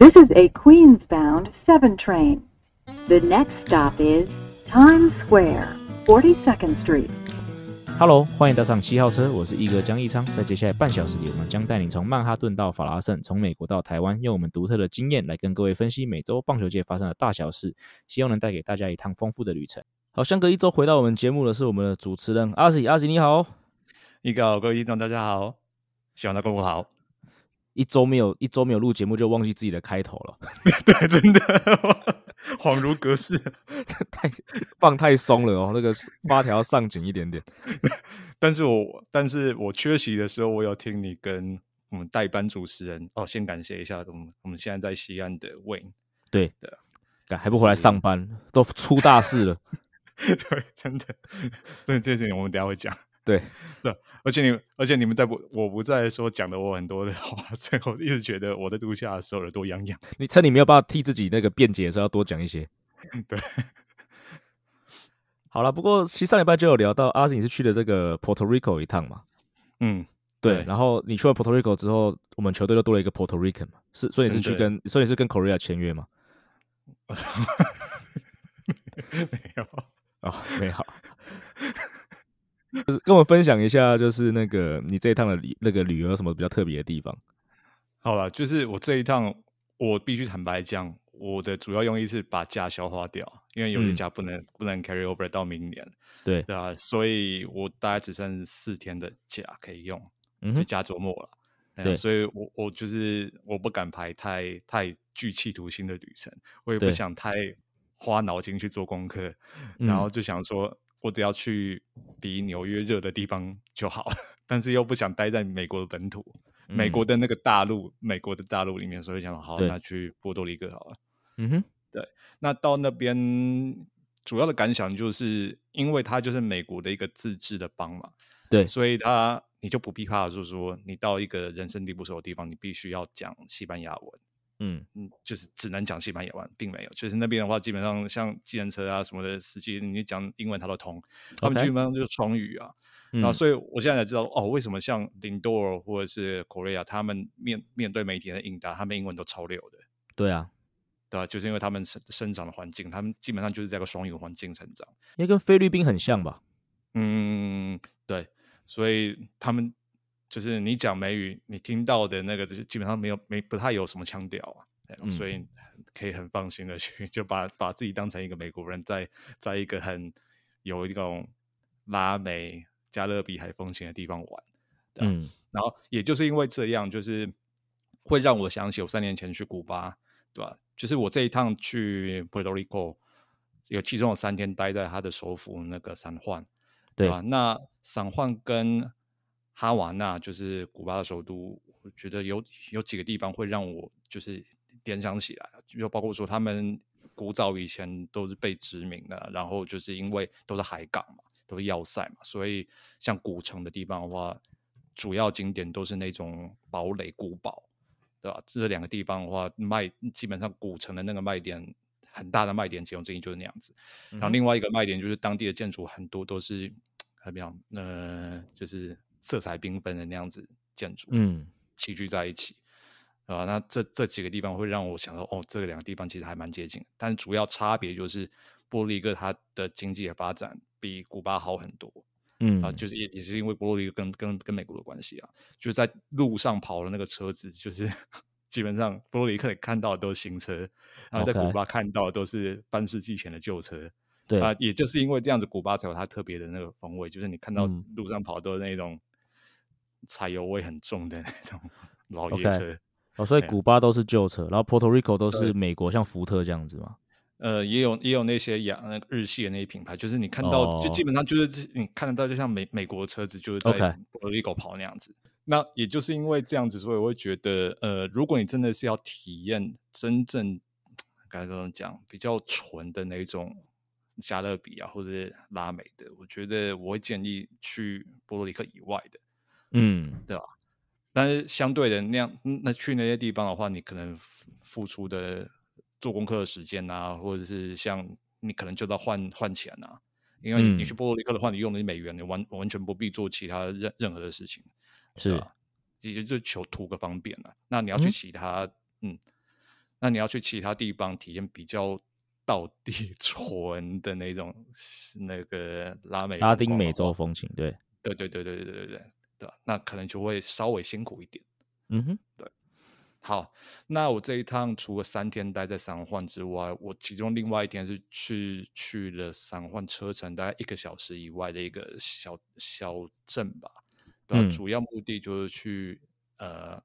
This is a Queens-bound 7 train. The next stop is Times Square, 42nd Street. Hello，欢迎搭上七号车，我是一哥江一昌。在接下来半小时里，我们将带你从曼哈顿到法拉盛，从美国到台湾，用我们独特的经验来跟各位分析美洲棒球界发生的大小事，希望能带给大家一趟丰富的旅程。好，相隔一周回到我们节目的是我们的主持人阿喜，阿喜你好，一哥好，各位听众大家好，希望大家过好。一周没有一周没有录节目，就忘记自己的开头了。对，真的恍如隔世，太放太松了哦，那个发条上紧一点点。但是我但是我缺席的时候，我有听你跟我们代班主持人哦，先感谢一下我们我们现在在西安的 Wayne。对的，还不回来上班，都出大事了。对，真的，这件事情我们等下会讲。对 对，而且你而且你们在不我不在的时候讲了我很多的话，最后一直觉得我在度假的时候耳朵痒痒。你趁你没有办法替自己那个辩解的时候，要多讲一些。对，好了，不过其实上礼拜就有聊到阿信是去了这个 Puerto Rico 一趟嘛。嗯，对。然后你去了 Puerto Rico 之后，我们球队就多了一个 Puerto Rican 嘛，是所以是去跟所以是跟 Korea 签约嘛？没有哦，没有。就是跟我分享一下，就是那个你这一趟的旅那个旅游有什么比较特别的地方？好了，就是我这一趟，我必须坦白讲，我的主要用意是把假消化掉，因为有些假不能不能 carry over 到明年，对对啊，所以我大概只剩四天的假可以用，就加周末了。对，所以我我就是我不敢排太太具企图心的旅程，我也不想太花脑筋去做功课，然后就想说。我只要去比纽约热的地方就好，但是又不想待在美国的本土，美国的那个大陆，美国的大陆里面，所以想好，那去波多黎各好了。嗯哼，对，那到那边主要的感想就是，因为它就是美国的一个自治的邦嘛，对，所以它你就不必怕，就是说你到一个人生地不熟的地方，你必须要讲西班牙文。嗯嗯，就是只能讲西班牙文，并没有。就是那边的话，基本上像计程车啊什么的司机，你讲英文他都通。他们基本上就是双语啊。然后，所以我现在才知道哦，为什么像林多尔或者是 Korea，他们面面对媒体的应答，他们英文都超溜的。对啊，对啊？就是因为他们生生长的环境，他们基本上就是在个双语环境成长。也跟菲律宾很像吧？嗯，对。所以他们。就是你讲美语，你听到的那个，就基本上没有没不太有什么腔调啊，所以可以很放心的去，就把把自己当成一个美国人，在在一个很有一种拉美、加勒比海风情的地方玩。嗯，然后也就是因为这样，就是会让我想起我三年前去古巴，对吧？就是我这一趟去 Puerto Rico，有其中有三天待在他的首府那个三焕，对吧？那三焕跟哈瓦那就是古巴的首都，我觉得有有几个地方会让我就是联想起来，就包括说他们古早以前都是被殖民的，然后就是因为都是海港嘛，都是要塞嘛，所以像古城的地方的话，主要景点都是那种堡垒古堡，对吧？这两个地方的话，卖基本上古城的那个卖点很大的卖点，其中之一就是那样子。然后另外一个卖点就是当地的建筑很多都是 怎么样？呃，就是。色彩缤纷的那样子建筑，嗯，齐聚在一起，啊，那这这几个地方会让我想到，哦，这两个地方其实还蛮接近，但是主要差别就是波罗的哥它的经济的发展比古巴好很多，嗯，啊，就是也也是因为波罗的哥跟跟跟美国的关系啊，就是在路上跑的那个车子，就是 基本上波罗的克看到的都是新车，然后在古巴看到的都是半世纪前的旧车。对。啊，也就是因为这样子，古巴才有它特别的那个风味，就是你看到路上跑都是那种。柴油味很重的那种 老爷车哦，所以古巴都是旧车，然后 Puerto Rico 都是美国，像福特这样子嘛。呃，也有也有那些洋那个日系的那些品牌，就是你看到就基本上就是你看得到，就像美美国的车子就是在 Puerto Rico 跑那样子。那也就是因为这样子，所以我会觉得，呃，如果你真的是要体验真正该怎么讲比较纯的那种加勒比啊，或者是拉美的，我觉得我会建议去波多黎各以外的。嗯，对吧？但是相对的那样，那去那些地方的话，你可能付出的做功课的时间啊，或者是像你可能就到换换钱啊，因为你去波多黎各的话，你用的是美元，你完完全不必做其他任任何的事情，是吧？也就求图个方便了。那你要去其他，嗯，那你要去其他地方体验比较道地纯的那种那个拉美拉丁美洲风情，对，对对对对对对对对对吧？那可能就会稍微辛苦一点。嗯哼，对好，那我这一趟除了三天待在三环之外，我其中另外一天是去去了三环车程大概一个小时以外的一个小小镇吧，对吧？嗯主要目的就是去呃，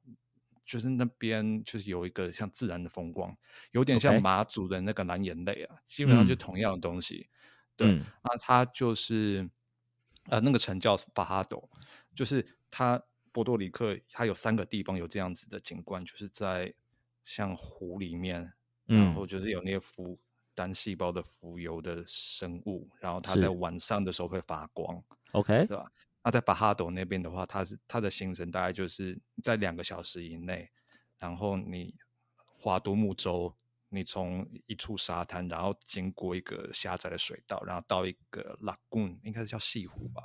就是那边就是有一个像自然的风光，有点像马祖的那个蓝眼泪啊，基本上就嗯同样的东西。对，嗯那它就是呃那个城叫巴哈斗，就是它波多黎各它有三个地方有这样子的景观，就是在像湖里面，然嗯后就是有那些浮单细胞的浮游的生物，然后它在晚上的时候会发光，，OK，对吧？那在巴哈斗那边的话，它是它的行程大概就是在两个小时以内，然后你划独木舟，你从一处沙滩，然后经过一个狭窄的水道，然后到一个 lagoon，应该是叫西湖吧，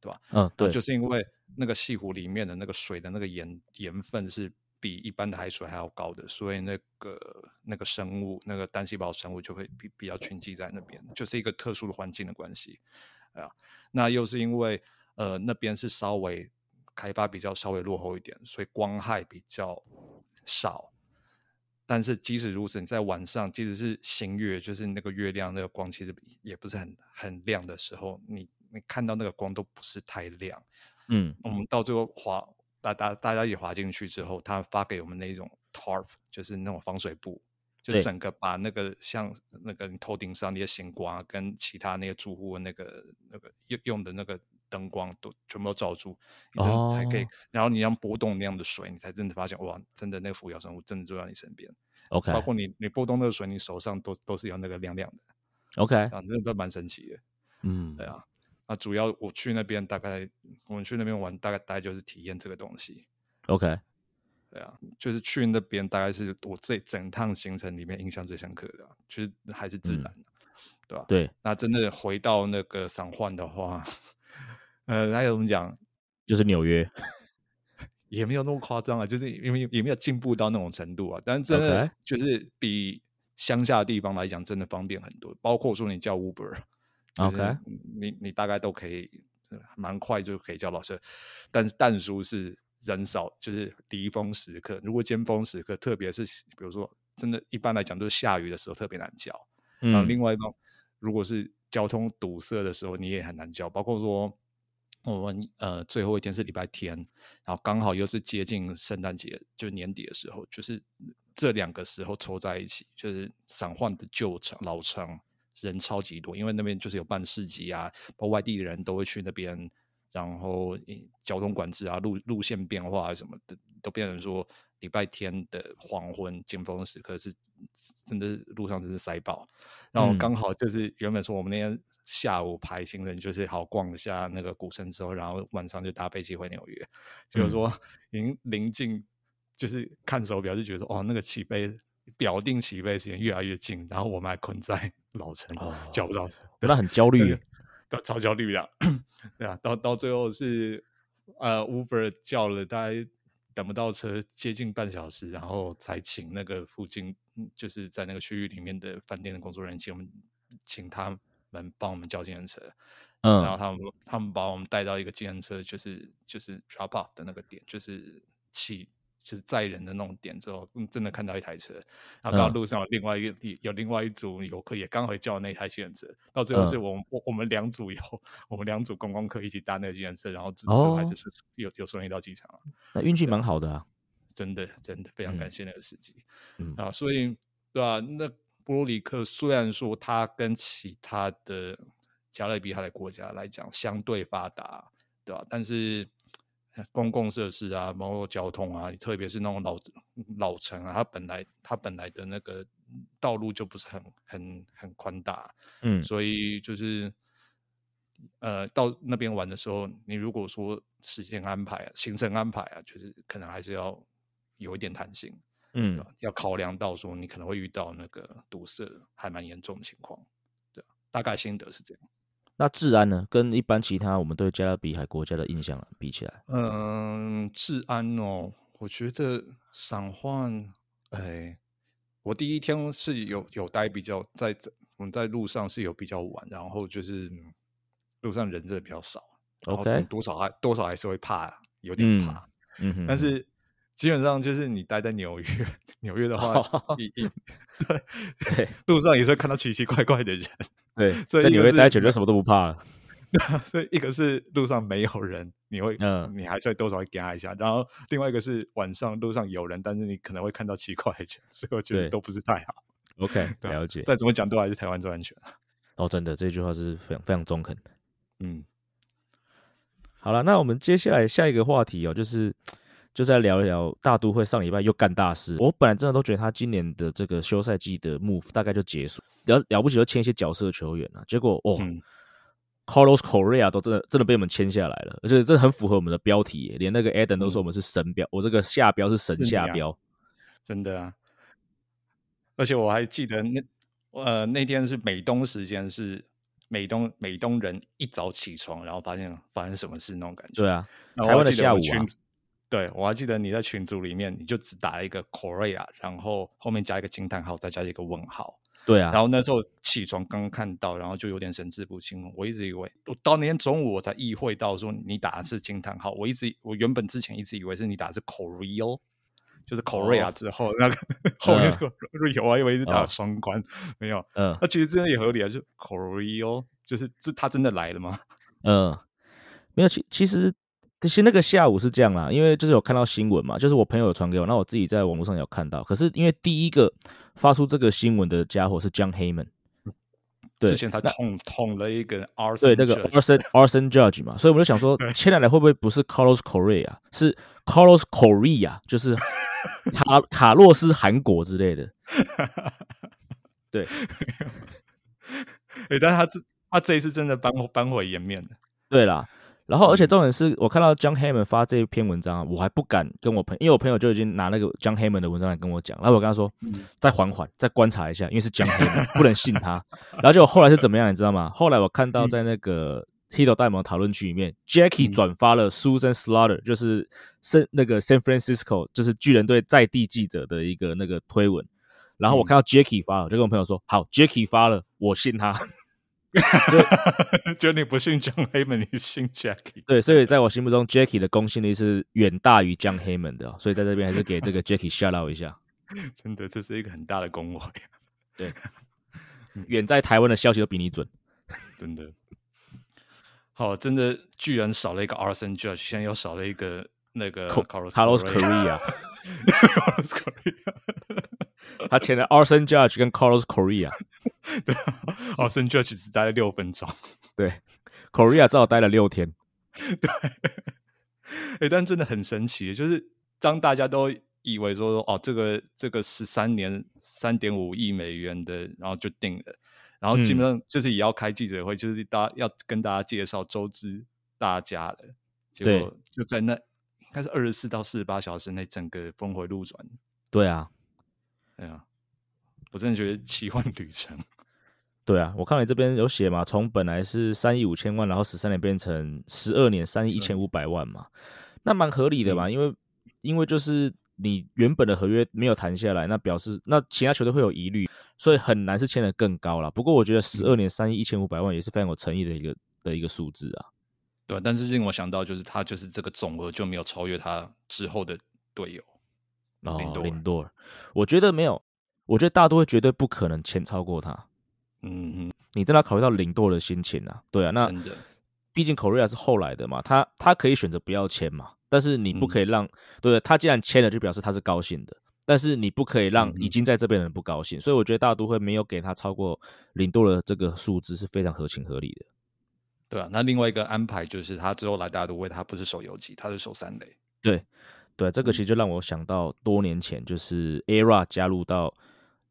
对吧？嗯，对，就是因为那个西湖里面的那个水的那个盐盐分是比一般的海水还要高的，所以那个那个生物，那个单细胞生物就会比比较群集在那边，就是一个特殊的环境的关系啊。那又是因为呃那边是稍微开发比较稍微落后一点，所以光害比较少。但是即使如此，你在晚上，即使是新月，就是那个月亮那个光，其实也不是很很亮的时候，你你看到那个光都不是太亮。嗯我们到最后滑，大大大家也滑进去之后，他发给我们那种 tarp，就是那种防水布，就整个把那个像那个你头顶上那些星光啊跟其他那些住户的那个那个用用的那个灯光都全部都罩住，你真的才可以。哦然后你让波动那样的水，你才真的发现哇，真的那个浮游生物真的就在你身边。，OK 包括你你波动那个水，你手上都都是有那个亮亮的，OK，啊，真的都蛮神奇的。嗯，对啊，那主要我去那边大概我们去那边玩，大概大概就是体验这个东西。，OK，对啊，就是去那边大概是我这整趟行程里面印象最深刻的啊、就是还是自嗯然的，对吧、对，那真的回到那个赏换的话，呃，那怎么讲，就是纽约，也没有那么夸张啊，就是因为也没有进步到那种程度啊，但是真的就是比乡下的地方来讲，真的方便很多。包括说你叫 Uber，就是 OK 你你大概都可以呃蛮快就可以叫老师，但是但书是人少，就是离峰时刻。如果尖峰时刻，特别是比如说真的，一般来讲都是下雨的时候特别难叫。然后嗯另外一种，如果是交通堵塞的时候，你也很难叫。包括说，我们呃最后一天是礼拜天，然后刚好又是接近圣诞节，就年底的时候，就是这两个时候凑在一起，就是散换的旧城老城人超级多，因为那边就是有办市集啊，包括外地的人都会去那边。然后交通管制啊、路路线变化啊什么的，都变成说礼拜天的黄昏尖峰时刻是真的路上真是塞爆。然后嗯刚好就是原本说我们那天下午排行程就是好逛一下那个古城之后，然后晚上就搭飞机回纽约，就是嗯说已经临近，就是看手表就觉得说哦那个起飞表定起飞时间越来越近，然后我们还困在 老城、哦叫不到车，那很焦虑 超焦虑的，对啊，到到最后是呃 Uber 叫了大概等不到车，接近半小时，然后才请那个附近嗯就是在那个区域里面的饭店的工作人员请我们请他们帮我们叫计程车，嗯然后嗯。他们他们把我们带到一个计程车，就是就是 drop off 的那个点，就是起就是载人的那种点之后，嗯，真的看到一台车，然后刚好嗯。路上有另外一个有另外一组游客也刚好叫那台计程车，到最后是嗯我们我我们两组有我们两组观光客一起搭那个计程车，然后最后还哦。是顺有有顺利到机场了，那运气蛮。好的啊，真的真的非常感嗯谢那个司机。嗯。啊，所以对吧、那波罗里克虽然说它跟其他的加勒比海的国家来讲相对发达，对吧、但是呃公共设施啊，包括交通啊，特别是那种老老城啊，它本来它本来的那个道路就不是很很很宽大，嗯所以就是呃，到那边玩的时候，你如果说时间安排啊、行程安排啊，就是可能还是要有一点弹性。嗯？要考量到说你可能会遇到那个堵塞还蛮严重的情况，对？大概心得是这样。那治安呢，跟一般其他我们对加勒比海国家的印象啊比起来，嗯，治安哦，我觉得散换，哎，我第一天是有有待比较在在我们在路上是有比较晚，然后就是嗯路上人真的比较少 OK 多少还多少还是会怕，有点嗯怕。嗯哼，但是基本上就是你待在纽约，纽约的话，对对路上也是会看到奇奇怪怪的人，对，所以在纽约待久就什么都不怕了。所以一个是路上没有人，你会嗯你还是会多少会给他一下，然后另外一个是晚上路上有人，但是你可能会看到奇怪的人，所以我觉得都不是太好。OK，了解。再怎么讲都还是台湾最安全。哦，真的这句话是非常非常中肯的。嗯，好了，那我们接下来下一个话题哦，就是就是来聊一聊大都会上礼拜又干大事。我本来真的都觉得他今年的这个休赛季的 move 大概就结束，了了不起就签一些角色球员啊，结果哦、嗯 Carlos Correa 都真的真的被我们签下来了，而且这很符合我们的标题，连那个 Eden 都说我们是神标，我这个下标是神下标。真的啊。而且我还记得那呃那天是美东时间是美东美东人一早起床，然后发现发生什么事那种感觉。对啊，台湾的下午啊对我还记得你在群组里面，你就只打了一个 Korea，然后后面加一个惊叹号，再加一个问号。对啊然，后那时候起床刚看到，然后就有点神志不清。我一直以为，我到那天中午我才意会到说你打的是惊叹号。我一直我原本之前一直以为是你打的是 Korea，就是 Korea 哦之后、那个后面嗯是 Korea，我还以为是打哦双关，没有。嗯那其实真的也合理啊，就是 Korea，就是这他真的来了吗？嗯，没有，其其实其实那个下午是这样啦，因为就是有看到新闻嘛，就是我朋友有传给我，那我自己在网络上有看到。可是因为第一个发出这个新闻的家伙是 John Heyman，对之前他捅捅了一个 R，对那个 Arson Arson Judge 嘛，所以我就想说，签来的会不会不是 Carlos Correa，是 Carlos Korea，就是卡 卡洛斯韩国之类的。对哎、但是他这他这一次真的扳扳回颜面了。对啦，然后而且嗯重点是我看到 John Heyman 发这篇文章啊，我还不敢跟我朋友，因为我朋友就已经拿那个 John Heyman 的文章来跟我讲，然后我跟他说，嗯再缓缓，再观察一下，因为是 John Heyman，不能信他。然后结果后来是怎么样，你知道吗？后来我看到在那个 Tito 戴蒙讨论区里面，Jackie 嗯转发了 Susan Slaughter，就是圣那个 San Francisco，就是巨人队在地记者的一个那个推文。然后我嗯看到 Jackie 发了，我就跟我朋友说：“好，Jackie 发了，我信他。”就你不信 John Heyman，你信 Jackie。对，所以在我心目中，Jackie 的公信力是远大于 John Heyman 的哦、所以在这边还是给这个 Jackie shout out 一下。真的，这是一个很大的恭维，远在台湾的消息都比你准。真的。好，真的居然少了一个 Arson Judge，现在又少了一个那个 Carlos Carlos Correa，Carlos Correa。他签了 Arson Judge 跟 Carlos Correa，对，Arson Judge 只待了六分钟。对，Correa 至少待了六天。哎、但真的很神奇，就是当大家都以为说哦，这个这个十三年三点五亿美元的，然后就定了，然后基本上就是也要开记者会，就是大家要跟大家介绍周知大家了，结果就在那应该是二十四到四十八小时内，整个峰回路转。对啊，对啊，我真的觉得奇幻旅程。对啊，我看你这边有写嘛，从本来是三亿五千万，然后十三年变成十二年三亿一千五百万嘛，那蛮合理的嘛，因为因为就是你原本的合约没有谈下来，那表示那其他球队会有疑虑，所以很难是签的更高了。不过我觉得十二年三亿一千五百万也是非常有诚意的一个的一个数字啊。对，但是令我想到就是他就是这个总额就没有超越他之后的队友。哦，林多尔林多尔，我觉得没有，我觉得大都会绝对不可能签超过他。嗯你真的要考虑到林多的心情啊，对啊，那毕竟 Korea 是后来的嘛，他他可以选择不要签嘛，但是你不可以嗯让，对他既然签了，就表示他是高兴的，但是你不可以让已经在这边的人不高兴，所以我觉得大都会没有给他超过领度的这个数字是非常合情合理的。对啊。那另外一个安排就是他之后来大都会，他不是守游击，他是守三垒。对，对，这个嗯。其实就让我想到多年前就是 ERA 加入到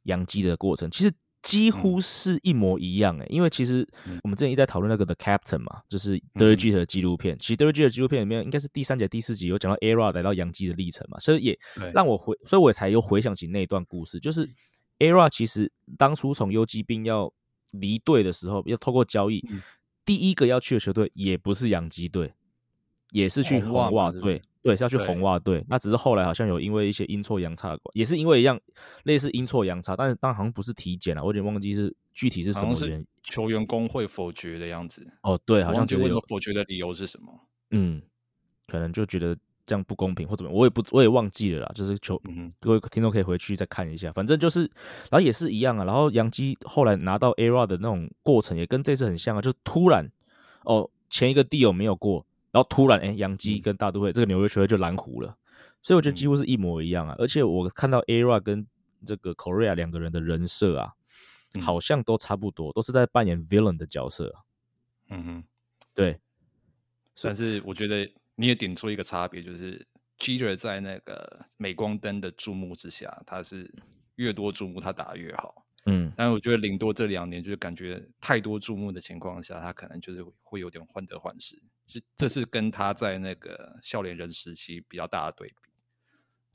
洋基的过程，其实几乎是一模一样诶、因为其实嗯。我们之前一直在讨论那个 The Captain 嘛，就是嗯。d e r G 的纪录片，其实 e r G 的纪录片里面应该是第三节、第四集有讲到 ERA 来到洋基的历程嘛，所以也让我回，所以我才又回想起那一段故事，就是 ERA 其实当初从游击兵要离队的时候，要透过交易，嗯。第一个要去的球队也不是洋基队，也是去红袜队嘛对是要去对红袜队。那只是后来好像有因为一些阴错阳差，也是因为一样类似阴错阳差，但是当然好像不是体检了，我有点忘记是具体是什么原因。球员工会否决的样子。哦，对，好像觉得有否决的理由是什么。嗯，可能就觉得这样不公平或怎么，我也不我也忘记了啦。就是球嗯哼，各位听众可以回去再看一下，反正就是，然后也是一样啊。然后杨基后来拿到 ERA 的那种过程也跟这次很像啊，就突然哦前一个 deal 没有过，然后突然哎杨基跟大都会这个纽约球队就蓝湖了，所以我觉得几乎是一模一样啊。而且我看到 Ara 跟这个 Korea 两个人的人设啊，嗯好像都差不多，都是在扮演 villain 的角色啊。嗯哼。对，算是我觉得你也点出一个差别，就是 Jeter 在那个镁光灯的注目之下，他是越多注目他打得越好。嗯，但是我觉得林多这两年就是感觉太多注目的情况下，他可能就是会有点患得患失。是，这是跟他在那个笑脸人时期比较大的对比。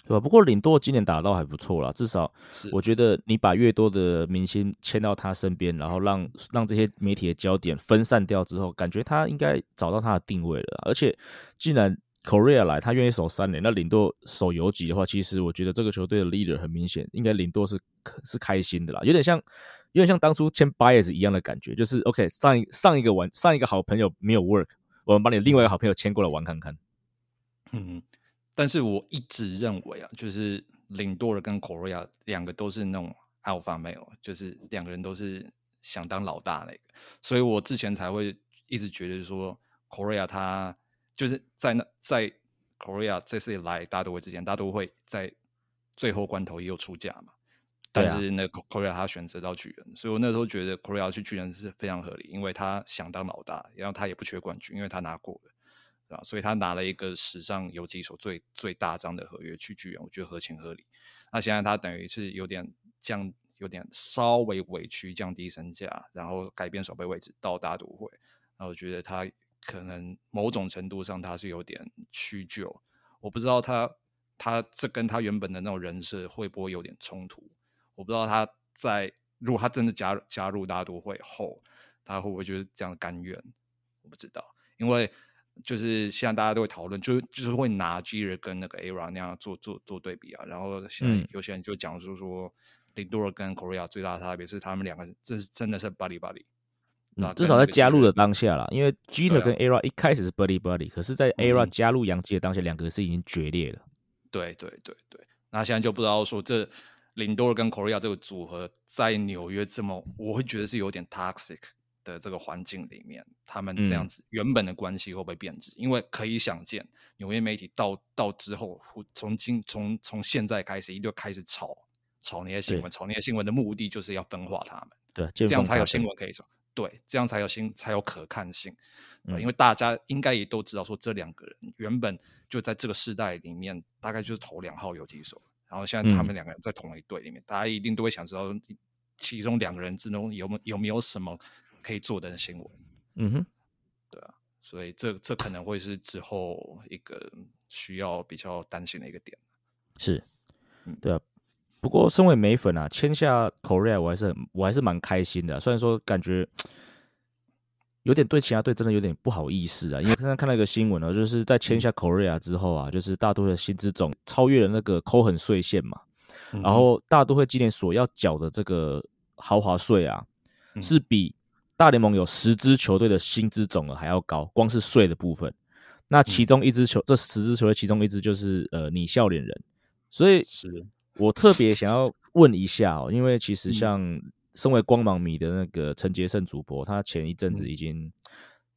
对吧？不过领舵今年打到还不错啦，至少是我觉得你把越多的明星牵到他身边，然后让让这些媒体的焦点分散掉之后，感觉他应该找到他的定位了啦。而且既然 Korea 来，他愿意守三年，那领舵守游击的话，其实我觉得这个球队的 leader 很明显，应该领舵是是开心的啦，有点像有点像当初签 Bias 一样的感觉，就是 OK 上一上一个玩上一个好朋友没有 work，我们把你另外一个好朋友牵过来玩看看。嗯，但是我一直认为啊，就是领多尔跟 Korea 两个都是那种 alpha male，就是两个人都是想当老大那个，所以我之前才会一直觉得说 Korea 他就是在那在 Korea 这次来大都会之前，大都会在最后关头也有出价嘛。但是那个 Korea 他选择到巨人，所以我那时候觉得 Korea 去巨人是非常合理，因为他想当老大，然后他也不缺冠军，因为他拿过了。啊，所以他拿了一个史上有几手最最大张的合约去巨人，我觉得合情合理。那现在他等于是有点降，有点稍微委屈，降低身价，然后改变守备位置到大都会。那我觉得他可能某种程度上他是有点屈就，我不知道他他这跟他原本的那种人设会不会有点冲突？我不知道他在如果他真的加入加入大都会后，他会不会就是这样甘愿？我不知道，因为。就是现在大家都会讨论，就就是会拿 G 人跟那个 ARA 那样做做做对比啊。然后现在嗯有些人就讲说说，林多尔跟 Korea 最大的差别是他们两个这是真的是 buddy buddy，啊嗯至少在加入的当下啦，因为 Jeter 对啊跟 Era 一开始是 buddy buddy，可是，在 Era 嗯加入洋基的当下，两个是已经决裂了。对对对对，那现在就不知道说这林多尔跟 Korea 这个组合在纽约这么，我会觉得是有点 toxic 的这个环境里面，他们这样嗯子原本的关系会不会变质？因为可以想见，纽约媒体到到之后，会从今从从现在开始，一定开始炒炒那些新闻，炒那些新闻的目的就是要分化他们。对，这样才有新闻可以炒，对，这样才有新才有可看性。嗯因为大家应该也都知道，说这两个人原本就在这个时代里面，大概就是头两号游击手，然后现在他们嗯两个人在同一队里面，大家一定都会想知道，其中两个人之中有没有有没有什么可以做的新闻，嗯哼，所以这这可能会是之后一个需要比较担心的一个点。是嗯，对啊。不过，身为美粉啊，签下 Korea 我还是很我还是蛮开心的啊、虽然说感觉有点对其他队真的有点不好意思啊，因为刚刚看到一个新闻啊，就是在签下 Korea 之后啊，就是大都会的薪资总超越了那个扣很税线嘛，嗯然后大都会今年所要缴的这个豪华税啊，嗯。是比大联盟有十支球队的薪资总额还要高，光是税的部分。那其中一支球，这十支球队其中一支就是呃你笑脸人，所以我特别想要问一下哦，因为其实嗯。像身为光芒迷的那个陈杰胜主播，他前一阵子嗯已经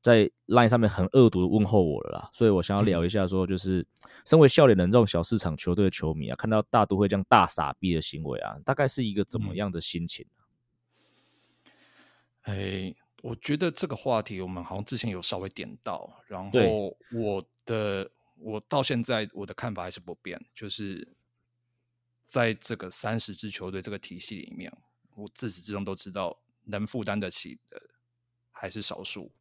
在 LINE 上面很恶毒的问候我了啦，所以我想要聊 一下，说就是身为笑脸人这种小市场球队的球迷啊，看到大都会这样大傻逼的行为啊，大概是一个怎么嗯样的心情？哎，我觉得这个话题我们好像之前有稍微点到，然对后我的我到现在我的看法还是不变，就是在这个三十支球队这个体系里面，我自始至终都知道能负担得起的还是少数。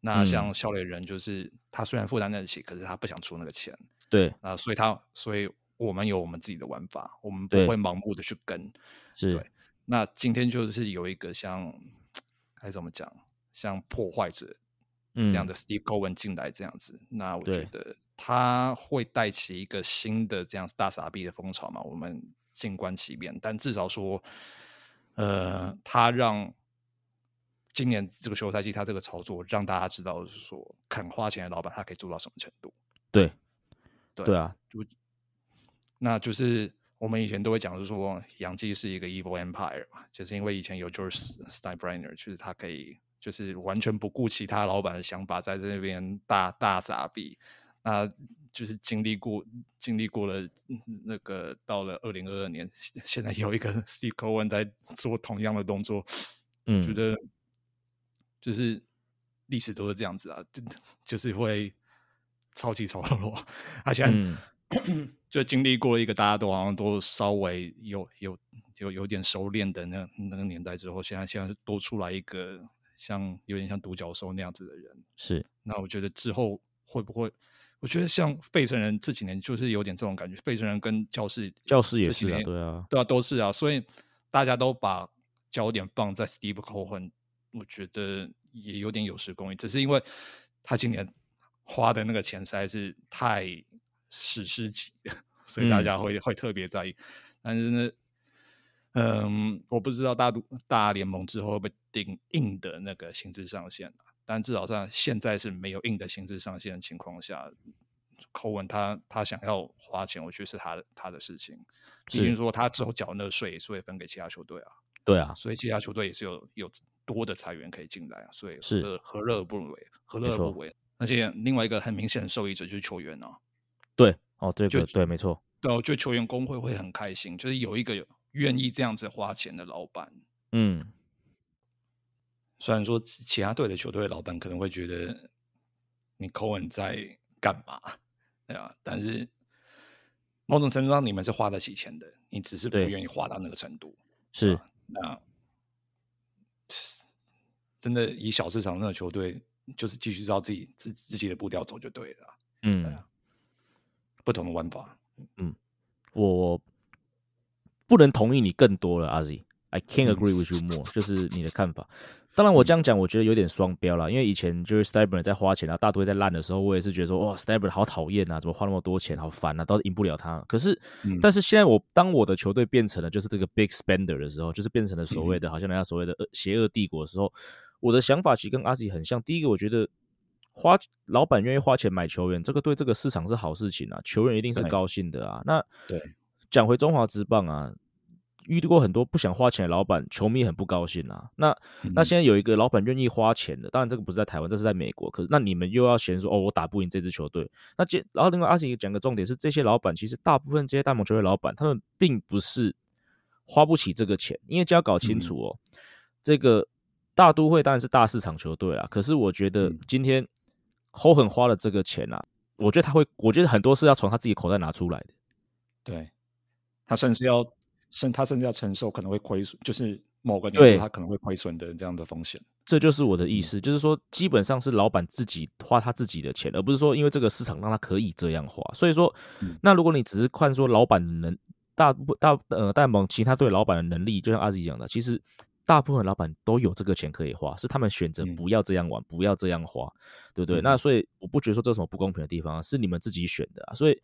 那嗯像笑脸人，就是他虽然负担得起，可是他不想出那个钱对，啊，所以他所以我们有我们自己的玩法，我们不对会盲目的去跟。是对，那今天就是有一个像该怎么讲，像破坏者嗯这样的 Steve Cohen 进来这样子，那我觉得他会带起一个新的这样大傻逼的风潮嘛？我们静观其变。但至少说，呃，他让今年这个休赛季他这个操作让大家知道，是说肯花钱的老板他可以做到什么程度。对，对对啊，就那就是我们以前都会讲，就是说杨基是一个 evil empire 嘛，就是因为以前有 George Steinbrenner，就是他可以就是完全不顾其他老板的想法，在这边大大傻逼。那就是经历过经历过了嗯那个到了二零二二年，现现在有一个 Steve Cohen 在做同样的动作，嗯觉得就是历史都是这样子啊，就就是会超级丑陋。他现在、嗯 就经历过一个大家都好像都稍微有有有有点熟练的那那个年代之后，现在现在多出来一个像有点像独角兽那样子的人。是，那我觉得之后会不会？我觉得像费城人这几年就是有点这种感觉，费城人跟教室教室也是啊，对啊，对啊，都是啊，所以大家都把焦点放在 Steve Cohen，我觉得也有点有失公允，只是因为他今年花的那个钱实在是太史诗级了，所以大嗯家会、会特别在意。但是呢，嗯，我不知道大都大联盟之后会不会定硬的那个薪资上限啊？但至少在现在是没有硬的薪资上限的情况下，扣文他他想要花钱，我觉得是他的他的事情。毕是竟说他之后缴那个税也是会分给其他球队啊，对啊，所以其他球队也是有有多的财源可以进来啊，所以是何乐而不为？何乐而不为？而且另外一个很明显的受益者就是球员啊，对，哦，这就个对，没错，对啊，我觉得球员工会会很开心，就是有一个愿意这样子花钱的老板。嗯，虽然说其其他队的球队老板可能会觉得你扣文在干嘛，对啊，但是某种程度上你们是花得起钱的，你只是不对愿意花到那个程度。是啊，那真的以小市场那个球队，就是继续照自己自自己的步调走就对了啊，嗯啊，不同的玩法。嗯我不能同意你更多了，阿 Z。I can't agree with you more，就是你的看法。当然，我这样讲，我觉得有点双标了，因为以前就是 Stabler 在花钱，然后大多在烂的时候，我也是觉得说，哇，Stabler 好讨厌啊，怎么花那么多钱，好烦啊，都赢不了他。可是，嗯但是现在我当我的球队变成了就是这个 big spender 的时候，就是变成了所谓的，好像人家所谓的恶邪恶帝国的时候，我的想法其实跟阿 Z 很像。第一个，我觉得花老板愿意花钱买球员，这个对这个市场是好事情啊，球员一定是高兴的啊。那对，讲回中华之棒啊，遇到过很多不想花钱的老板，球迷很不高兴啊。那那嗯现在有一个老板愿意花钱的，当然这个不是在台湾，这是在美国。可是那你们又要嫌说哦，我打不赢这支球队。那接然后另外阿信讲个重点是，这些老板其实大部分这些大盟球队老板，他们并不是花不起这个钱，因为就要搞清楚哦，这个大都会当然是大市场球队啊，可是我觉得嗯今天 Hohen 花了这个钱啊，我觉得他会，我觉得很多是要从他自己口袋拿出来的。对，他甚至要甚他甚至要承受可能会亏损，就是某个年对度他可能会亏损的这样的风险。这就是我的嗯意思，就是说，基本上是老板自己花他自己的钱，而不是说因为这个市场让他可以这样花。所以说嗯，那如果你只是看说老板能大部大呃大盟其他对老板的能力，就像阿 Z 讲的，其实大部分老板都有这个钱可以花，是他们选择嗯不要这样玩，不要这样花，对不对？嗯那所以我不觉得说这有什么不公平的地方啊，是你们自己选的啊。所以，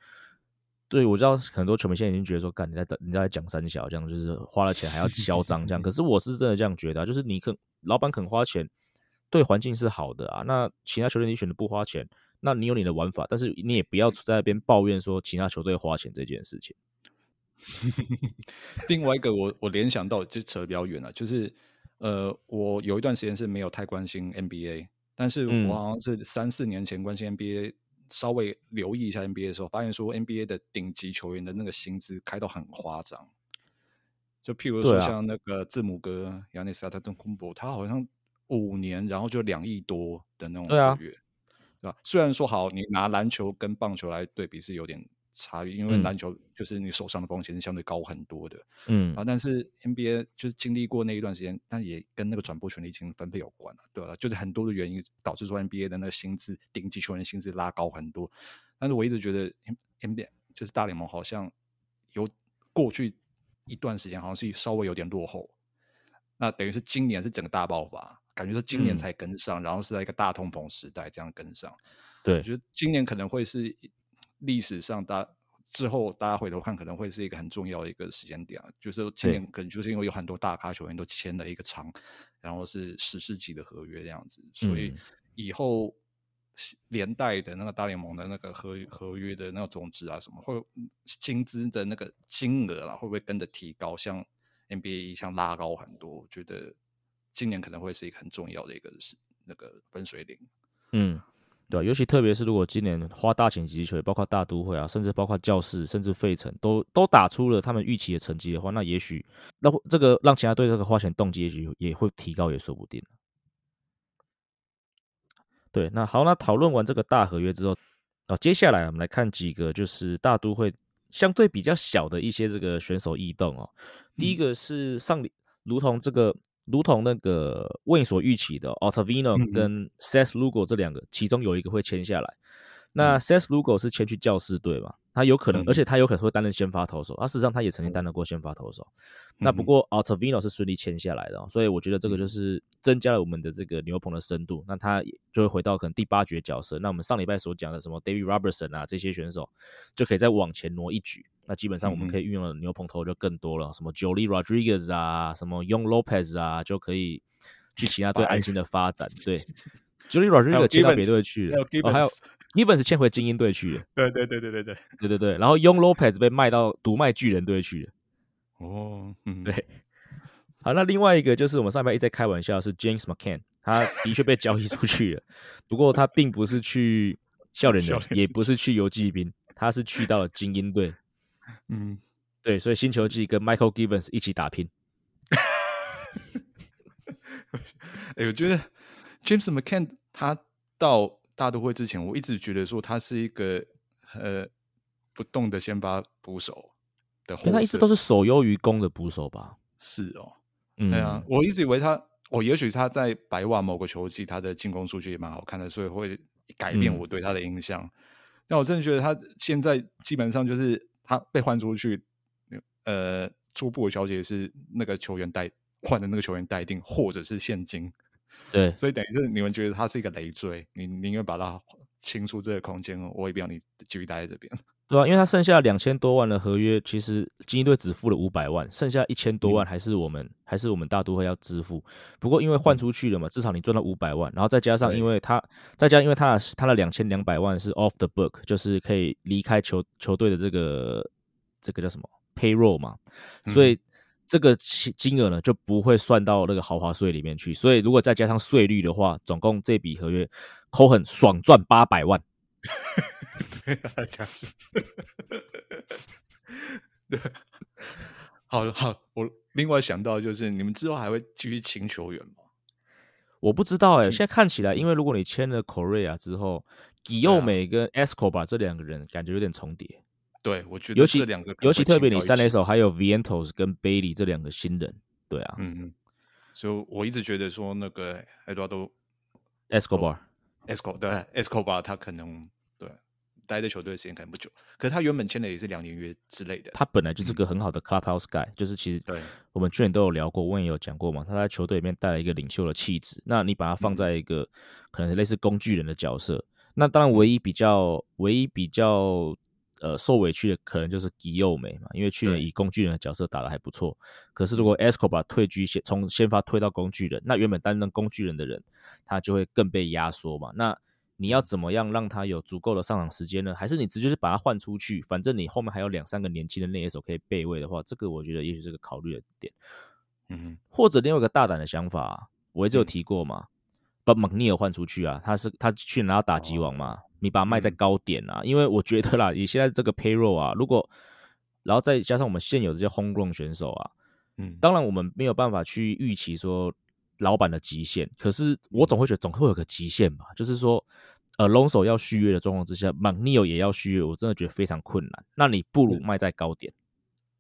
对我知道很多球迷现在已经觉得说，干你在你在讲三小，这样就是花了钱还要嚣张这样。可是我是真的这样觉得、啊，就是你肯老板肯花钱，对环境是好的啊。那其他球队你选择不花钱，那你有你的玩法，但是你也不要在那边抱怨说其他球队花钱这件事情。另外一个我我联想到就扯得比较远了，就是呃，我有一段时间是没有太关心 NBA，但是嗯我好像是三四年前关心 NBA，稍微留意一下 NBA 的时候，发现说 NBA 的顶级球员的那个薪资开到很夸张。就譬如说像那个字母哥亚尼斯阿特登昆博，他好像五年然后就两亿多的那种合约，对吧？虽然说好，你拿篮球跟棒球来对比是有点差异，因为嗯篮球就是你受伤的风险是相对高很多的。嗯啊，但是 NBA 就是经历过那一段时间，但也跟那个转播权利金分配有关了、对吧、就是很多的原因导致说 NBA 的那个薪资顶级球员薪资拉高很多。但是我一直觉得 NBA 就是大联盟好像有过去一段时间好像是稍微有点落后，那等于是今年是整个大爆发，感觉是今年嗯才跟上，然后是在一个大通膨时代这样跟上。我对，觉得今年可能会是历史上大之后大家回头看，可能会是一个很重要的一个时间点啊。就是今年可能就是因为有很多大咖球员都签了一个长，然后是十世纪的合约这样子，所以以后连带的那个大联盟的那个合合约的那个总值啊，什么会薪资的那个金额啊，会不会跟着提高？像 NBA 一项拉高很多，我觉得今年可能会是一个很重要的一个是那个分水岭。嗯。对，尤其特别是如果今年花大钱集球员，包括大都会啊，甚至包括教室，甚至费城，都都打出了他们预期的成绩的话，那也许那这个让其他队这个花钱动机也许也会提高，也说不定。对，那好，那讨论完这个大合约之后，啊，接下来我们来看几个就是大都会相对比较小的一些这个选手异动哦。第一个是上如同这个。如同那个为所预期的，Ottavino 跟 Seth Lugo 这两个，其中有一个会签下来。那 Seth Lugo 是签去教士队嘛？他有可能，而且他有可能会担任先发投手。他事实上他也曾经担任过先发投手。那不过 Altavino 是顺利签下来的，所以我觉得这个就是增加了我们的这个牛棚的深度。那他就会回到可能第八局的角色。那我们上礼拜所讲的什么 David Robertson 啊这些选手，就可以再往前挪一局。那基本上我们可以运用的牛棚投就更多了，什么 Jolie Rodriguez 啊，什么 Young Lopez 啊，就可以去其他队安心的发展。对 ，Jolie Rodriguez 签到别队去了，还有 Gibbons 签回精英队去了。对对对对对对对对对。然后 Young Lopez 被卖到独卖巨人队去了。哦，嗯，对。好，那另外一个就是我们上边一直在开玩笑，是 James McCann，他的确被交易出去了，不过他并不是去笑脸的，也不是去游击兵，他是去到了精英队。嗯，对，所以新球季跟 Michael Givens 一起打拼。哎，我觉得 James McCann 他到大都会之前，我一直觉得说他是一个呃不动的先发捕手的，他一直都是守优于攻的捕手吧？是哦，对啊，我一直以为他，我也许他在白袜某个球季他的进攻数据也蛮好看的，所以会改变我对他的印象。但我真的觉得他现在基本上就是。他被换出去，呃，初步的消息是那个球员待换的那个球员待定，或者是现金。对，所以等于是你们觉得他是一个累赘，你宁愿把他清出这个空间，我也不要你继续待在这边。对啊，因为他剩下两千多万的合约，其实精英队只付了五百万，剩下一千多万还是我们还是我们大都会要支付。不过因为换出去了嘛，至少你赚到五百万，然后再加上因为他再加因为他的他的两千两百万是 off the book，就是可以离开球球队的这个这个叫什么？payroll 嘛，所以这个金额呢就不会算到那个豪华税里面去。所以如果再加上税率的话，总共这笔合约扣很爽赚八百万。这样子，对，好好，我另外想到就是，你们之后还会继续请球员吗？我不知道哎，现在看起来，因为如果你签了 Korea 之后，吉佑美跟 Escobar 这两个人感觉有点重叠。对，我觉得尤其两个，尤其特别你三垒手还有 Vientos 跟 Bailey 这两个新人，对啊，嗯嗯，所以我一直觉得说那个 Eduardo Escobar，Escobar 对 Escobar 他可能对。待在球队的时间可能不久，可是他原本签的也是两年约之类的。他本来就是个很好的 clubhouse guy，就是其实对我们去年都有聊过，我也有讲过嘛。他在球队里面带了一个领袖的气质。那你把他放在一个可能类似工具人的角色，那当然唯一比较唯一比较呃受委屈的可能就是吉佑美嘛，因为去年以工具人的角色打的还不错。可是如果 Escobar 退居先从先发退到工具人，那原本担任工具人的人他就会更被压缩嘛。那你要怎么样让他有足够的上场时间呢？还是你直接是把他换出去？反正你后面还有两三个年轻的内野手可以备位的话，这个我觉得也许是个考虑的点。嗯，或者另外一个大胆的想法，我一直有提过嘛，把蒙尼尔换出去啊，他是他去拿到打击王嘛，你把它卖在高点啊，因为我觉得啦，你现在这个 payroll 啊，如果然后再加上我们现有的这些 homegrown 选手啊，嗯，当然我们没有办法去预期说老板的极限，可是我总会觉得总会有个极限吧，就是说。呃，龙手要续约的状况之下，蒙尼尔也要续约，我真的觉得非常困难。那你不如卖在高点，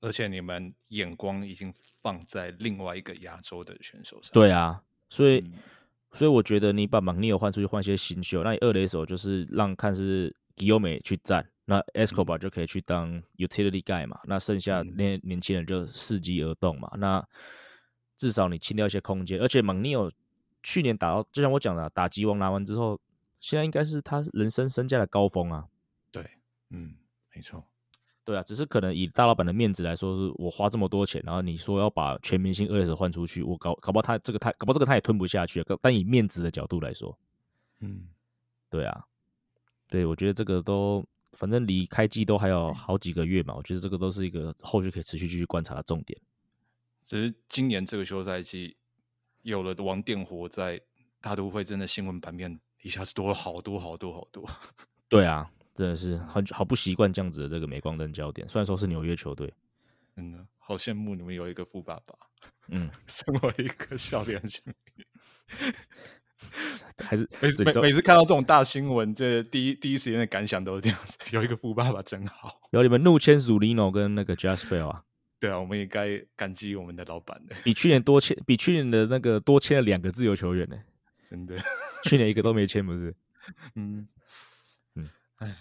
而且你们眼光已经放在另外一个亚洲的选手上。对啊，所以所以我觉得你把蒙尼尔换出去换一些新秀，那你二垒手就是让看是吉欧美去站，那 Escobar 就可以去当 utility guy 嘛。那剩下那年轻人就伺机而动嘛。那至少你清掉一些空间，而且蒙尼尔去年打到，就像我讲的，打吉王拿完之后。现在应该是他人生身价的高峰啊！对，嗯，没错。对啊，只是可能以大老板的面子来说，是我花这么多钱，然后你说要把全明星二 S 换出去，我搞搞不好他这个他搞不好这个他也吞不下去。但以面子的角度来说，嗯，对啊，对我觉得这个都反正离开季都还有好几个月嘛，我觉得这个都是一个后续可以持续继续观察的重点。只是今年这个休赛期有了王电活在大都会，真的新闻版面一下子多了好多好多好多。对啊。真的是很好不习惯这样子的这个镁光灯焦点，虽然说是纽约球队，真的好羡慕你们有一个富爸爸，嗯，身为一个笑脸型，还是每每每次看到这种大新闻，这第一第一时间的感想都是这样子，有一个富爸爸真好。有你们怒签 Zulino 跟那个 Jasper 啊，对啊，我们也该感激我们的老板的，比去年多签，比去年的那个多签了两个自由球员呢，真的，去年一个都没签，不是？嗯嗯，哎。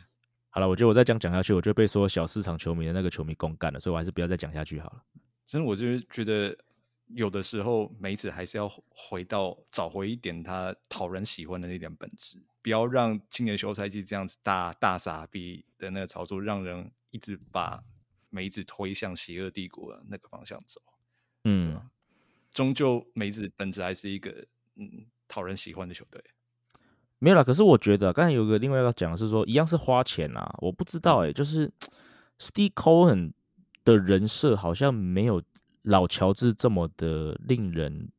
好了，我觉得我再讲讲下去，我就被说小市场球迷的那个球迷公干了，所以我还是不要再讲下去好了。真的，我就是觉得有的时候梅子还是要回到找回一点他讨人喜欢的那点本质，不要让今年休赛季这样子大大傻逼的那个操作，让人一直把梅子推向邪恶帝国的那个方向走。嗯，终究梅子本质还是一个嗯讨人喜欢的球队。没有啦，可是我觉得刚才有个另外要讲的是说，一样是花钱啊，我不知道哎，就是 Steve Cohen 的人设好像没有老乔治这么的令人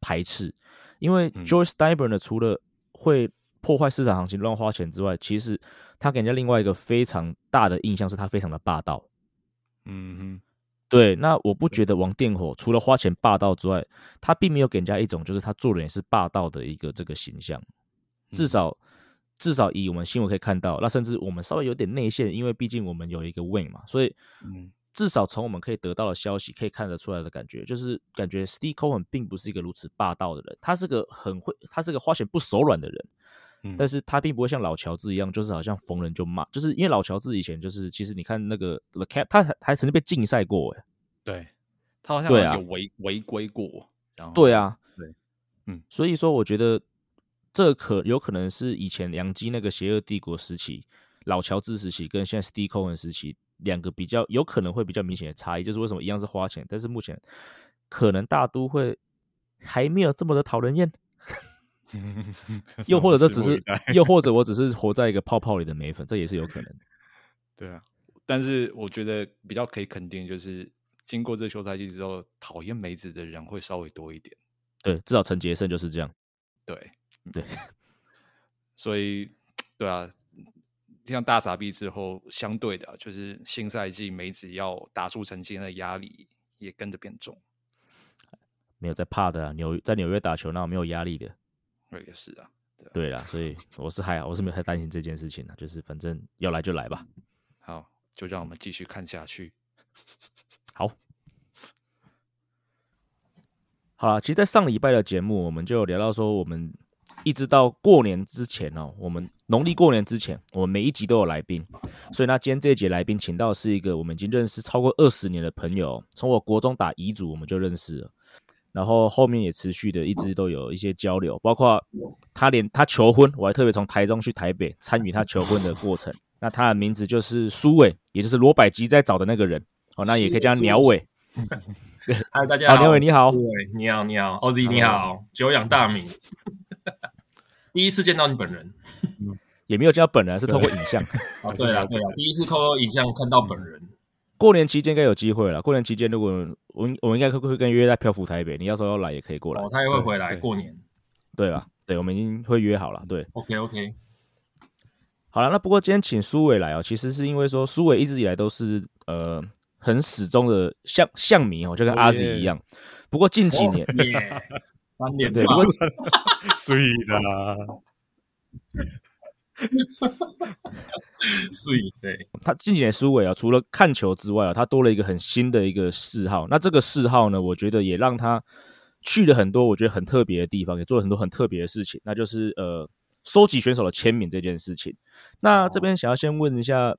排斥，因为 Joyce d i b e r 呢，除了会破坏市场行情、乱花钱之外，其实他给人家另外一个非常大的印象是他非常的霸道。嗯哼，对，那我不觉得王电火除了花钱霸道之外，他并没有给人家一种就是他做人也是霸道的一个这个形象。至少，至少以我们新闻可以看到，那甚至我们稍微有点内线，因为毕竟我们有一个 win 嘛，所以，嗯，至少从我们可以得到的消息可以看得出来的感觉，就是感觉 Steve Cohen 并不是一个如此霸道的人，他是个很会，他是个花钱不手软的人，嗯，但是他并不会像老乔治一样，就是好像逢人就骂，就是因为老乔治以前就是，其实你看那个 The Cap，他还还曾经被禁赛过，哎，对，他好像有违违规过，然后对啊，对，嗯，所以说我觉得。这可有可能是以前梁基那个邪恶帝国时期、老乔治时期跟现在 Steve Cohen 时期两个比较有可能会比较明显的差异，就是为什么一样是花钱，但是目前可能大都会还没有这么的讨人厌，又或者这只是，又或者我只是活在一个泡泡里的美粉，这也是有可能。对啊，但是我觉得比较可以肯定，就是经过这休赛季之后，讨厌梅子的人会稍微多一点。对，至少陈杰胜就是这样。对。对，所以对啊，像大傻逼之后，相对的，就是新赛季梅子要打出成绩的压力也跟着变重。没有在怕的啊，纽在纽约打球，那我没有压力的。对，也是啊。对啦，所以我是还好，我是没有太担心这件事情的，就是反正要来就来吧。好，就让我们继续看下去。好。好了，其实，在上礼拜的节目，我们就聊到说，我们。一直到过年之前哦，我们农历过年之前，我们每一集都有来宾，所以那今天这一节来宾请到是一个我们已经认识超过二十年的朋友，从我国中打遗嘱我们就认识了，然后后面也持续的一直都有一些交流，包括他连他求婚，我还特别从台中去台北参与他求婚的过程。那他的名字就是苏伟，也就是罗百吉在找的那个人哦，那也可以叫鸟伟。嗨，大家好，鸟伟你好，你好你好，OZ 你好，久仰大名。第一次见到你本人，也没有见到本人，是透过影像。啊，对了对了，第一次透过影像看到本人。过年期间应该有机会了。过年期间，如果我我应该会会跟约在漂浮台北，你要说要来也可以过来。哦，他也会回来过年。对吧？对，我们已经会约好了。对，OK OK。好了，那不过今天请苏伟来哦，其实是因为说苏伟一直以来都是呃很始终的象象迷哦，就跟阿 Z 一样。不过近几年。三年对，不过碎啦，碎对。他近几年苏伟啊，除了看球之外啊，他多了一个很新的一个嗜好。那这个嗜好呢，我觉得也让他去了很多我觉得很特别的地方，也做了很多很特别的事情。那就是呃，收集选手的签名这件事情。那这边想要先问一下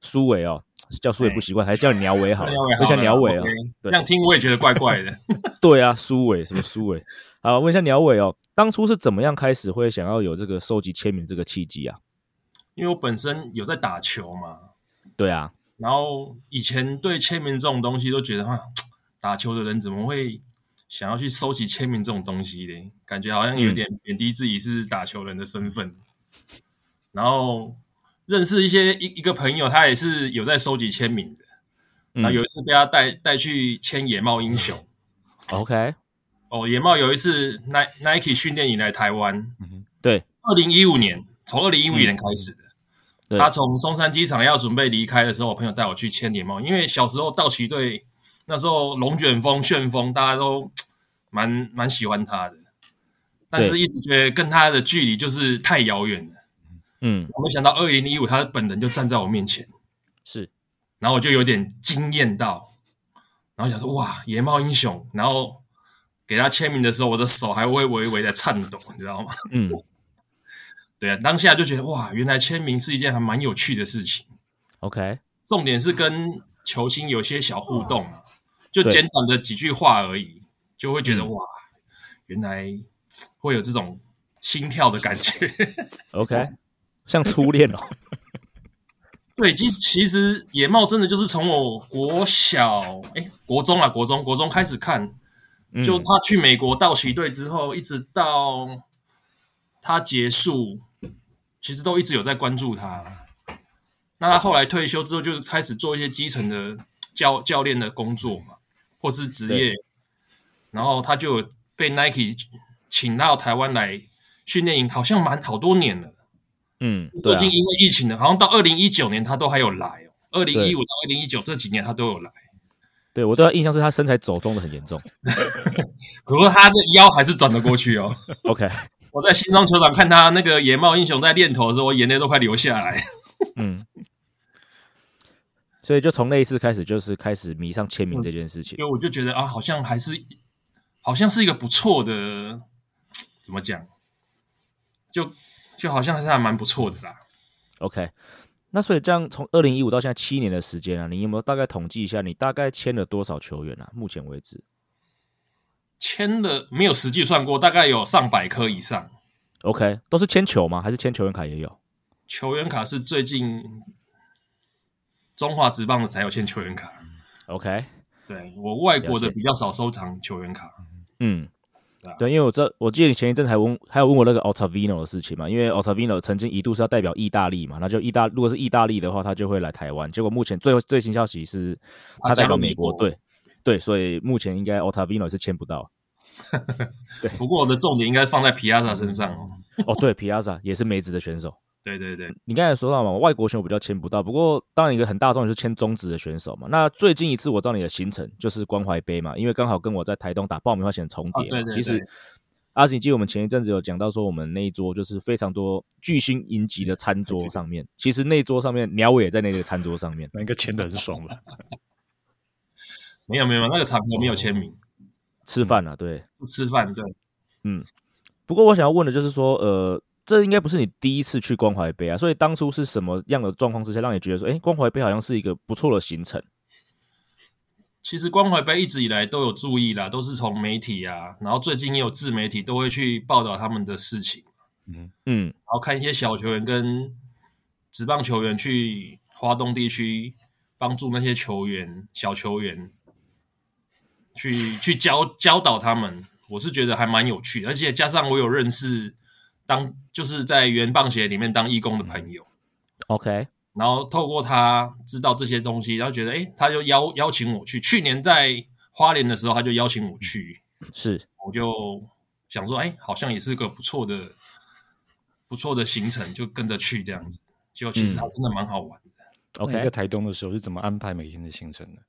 苏伟哦。叫苏伟不习惯，还是 叫鸟伟好？问一下鸟伟啊，这样听我也觉得怪怪的。对啊，苏伟什么苏伟？好，问一下鸟伟哦，当初是怎么样开始会想要有这个收集签名这个契机啊？因为我本身有在打球嘛，对啊，然后以前对签名这种东西都觉得哈，打球的人怎么会想要去收集签名这种东西嘞？感觉好像有点贬低自己是打球人的身份。然后认识一些一一个朋友，他也是有在收集签名的。嗯。那有一次被他带带去签野茂英雄。OK，哦，野茂有一次 Ni Nike 训练营来台湾，嗯对。二零一五年，从二零一五年开始的。对。他从松山机场要准备离开的时候，我朋友带我去签野茂，因为小时候道奇队那时候龙卷风、旋风，大家都 蛮蛮喜欢他的，但是一直觉得跟他的距离就是太遥远了。嗯，我没想到二零一五他本人就站在我面前，是。然后我就有点惊艳到，然后想说哇，野猫英雄，然后给他签名的时候，我的手还会微微的颤抖，你知道吗？嗯。对啊，当下就觉得哇，原来签名是一件还蛮有趣的事情。OK，重点是跟球星有些小互动嘛，就简短的几句话而已，就会觉得、嗯。哇，原来会有这种心跳的感觉。OK，像初恋哦。对，其实其实野茂真的就是从我国小哎国中啊国中国中开始看，嗯就他去美国道奇队之后，一直到他结束，其实都一直有在关注他。那他后来退休之后，就开始做一些基层的教教练的工作嘛，或是职业。然后他就被 Nike 请到台湾来训练营，好像蛮好多年了。嗯，最近，因为疫情的，好像到二零一九年他都还有来哦。二零一五到二零一九这几年他都有来，对我对他印象是他身材走中的很严重。可是他的腰还是转得过去哦。OK，我在新庄球场看他那个野茂英雄在练头的时候，我眼泪都快流下来。嗯，所以就从那一次开始，就是开始迷上签名这件事情。因为我就觉得啊，好像还是好像是一个不错的，怎么讲？就就好像还是还蛮不错的啦。OK，那所以这样从二零一五到现在七年的时间啊，你有没有大概统计一下，你大概签了多少球员啊？目前为止签了没有实际算过，大概有上百颗以上。，OK，都是签球吗？还是签球员卡也有？球员卡是最近中华职棒的才有签球员卡。OK，对我外国的比较少收藏球员卡。嗯对因为我这我记得你前一阵还问，还有问我那个 Ottavino 的事情嘛，因为 Ottavino 曾经一度是要代表意大利嘛，那就意大如果是意大利的话，他就会来台湾。结果目前最后最新消息是，他代表美国美国队，对，所以目前应该 Ottavino 是签不到。对不过我的重点应该放在皮亚萨身上哦。哦，对，Piazza 也是梅子的选手。对对对，你刚才说到嘛，外国选手比较签不到，不过当然一个很大众就是签中职的选手嘛。那最近一次我知道你的行程就是关怀杯嘛，因为刚好跟我在台东打爆米花前重叠对对其实阿信记得我们前一阵子有讲到说，我们那一桌就是非常多巨星云集的餐桌上面，其实那一桌上面鸟尾也在那个餐桌上面。那应该签的很爽吧？没有没有，那个场合没有签名，吃饭啊，对。吃饭对。嗯不过我想要问的就是说，呃，这应该不是你第一次去关怀杯啊，所以当初是什么样的状况之下，让你觉得说，哎，关怀杯好像是一个不错的行程？其实关怀杯一直以来都有注意啦，都是从媒体啊，然后最近也有自媒体都会去报道他们的事情，嗯。嗯。然后看一些小球员跟职棒球员去华东地区帮助那些球员、小球员去去教教导他们，我是觉得还蛮有趣的，而且加上我有认识当就是在原棒协里面当义工的朋友。，OK，然后透过他知道这些东西，然后觉得，诶，他就邀邀请我去。去年在花莲的时候，他就邀请我去，是我就想说，哎，好像也是个不错的、不错的行程，就跟着去这样子。结果其实还真的蛮好玩的。OK，在台东的时候是怎么安排每天的行程的？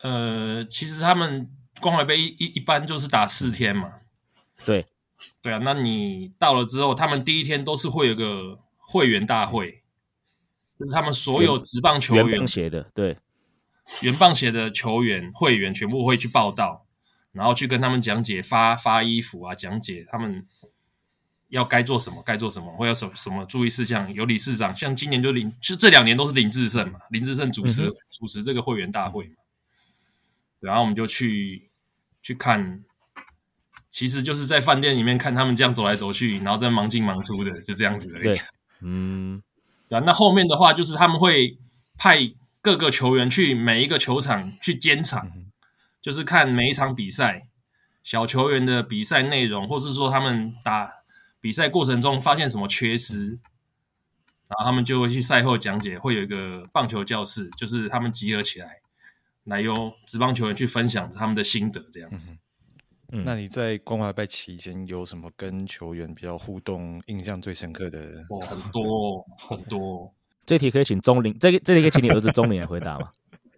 呃，其实他们关怀杯一一般就是打四天嘛，对，对啊。那你到了之后，他们第一天都是会有个会员大会，就是他们所有职棒球员的，对，原棒协的球员会员全部会去报道，然后去跟他们讲解发发衣服啊，讲解他们要该做什么，该做什么，会有什什么注意事项。有理事长，像今年就林，就这两年都是林志胜嘛，林志胜主持、嗯主持这个会员大会嘛，然后我们就去去看其实就是在饭店里面看他们这样走来走去，然后在忙进忙出的，就这样子而已。对，嗯，对啊，那后面的话就是他们会派各个球员去每一个球场去监场，就是看每一场比赛小球员的比赛内容，或是说他们打比赛过程中发现什么缺失，然后他们就会去赛后讲解，会有一个棒球教室，就是他们集合起来，来由职棒球员去分享他们的心得，这样子。嗯那你在关怀拜期间有什么跟球员比较互动、印象最深刻的？哦，很多 很多，这题可以请钟林，这个这题可以请你儿子钟林来回答吗？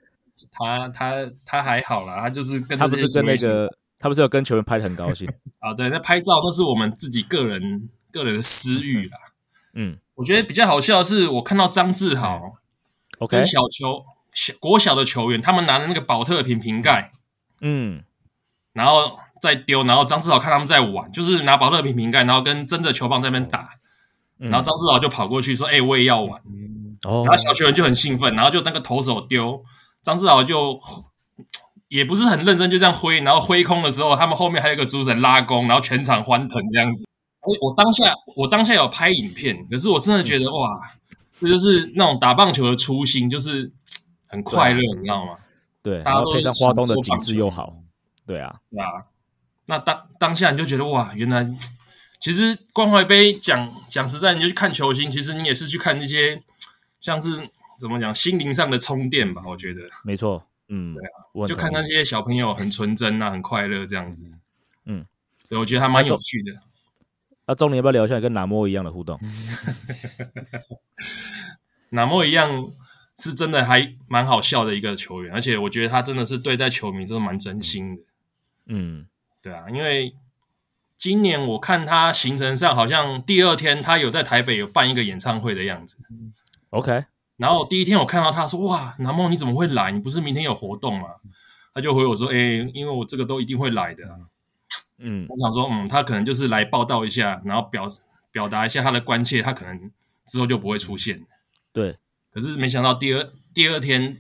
他他他还好啦，他就是跟他不是跟那个，他不是有跟球员拍的很高兴？啊，对，那拍照都是我们自己个人个人的私欲啦。嗯我觉得比较好笑的是，我看到张志豪，OK，跟小球小国小的球员，他们拿的那个保特瓶瓶盖，嗯然后再丢，然后张志豪看他们在玩，就是拿保特瓶瓶盖，然后跟真的球棒在那边打，嗯，然后张志豪就跑过去说：“哎、我也要玩。”哦。然后小球员就很兴奋，然后就那个投手丢，张志豪就也不是很认真，就这样挥，然后挥空的时候，他们后面还有一个主审拉弓，然后全场欢腾这样子。哎，我当下我当下有拍影片，可是我真的觉得哇，这就是那种打棒球的初心，就是很快乐，你知道吗？对，大家配上花东的景致又。好，对啊，对啊，那当当下你就觉得哇，原来其实关怀杯讲讲实在，你就去看球星，其实你也是去看那些像是怎么讲心灵上的充电吧，我觉得。没错，嗯，对啊，我就看那些小朋友很纯真啊，很快乐这样子。嗯，所以我觉得还蛮有趣的。那钟林要不要聊一下跟南莫一样的互动？南莫一样是真的还蛮好笑的一个球员，而且我觉得他真的是对待球迷真的蛮真心的。嗯对啊，因为今年我看他行程上好像第二天他有在台北有办一个演唱会的样子，，OK，然后第一天我看到他说：“哇，南梦你怎么会来？你不是明天有活动吗？”他就回我说：“哎、因为我这个都一定会来的啊、嗯我想说，嗯，他可能就是来报道一下，然后表表达一下他的关切，他可能之后就不会出现。对，可是没想到第二第二天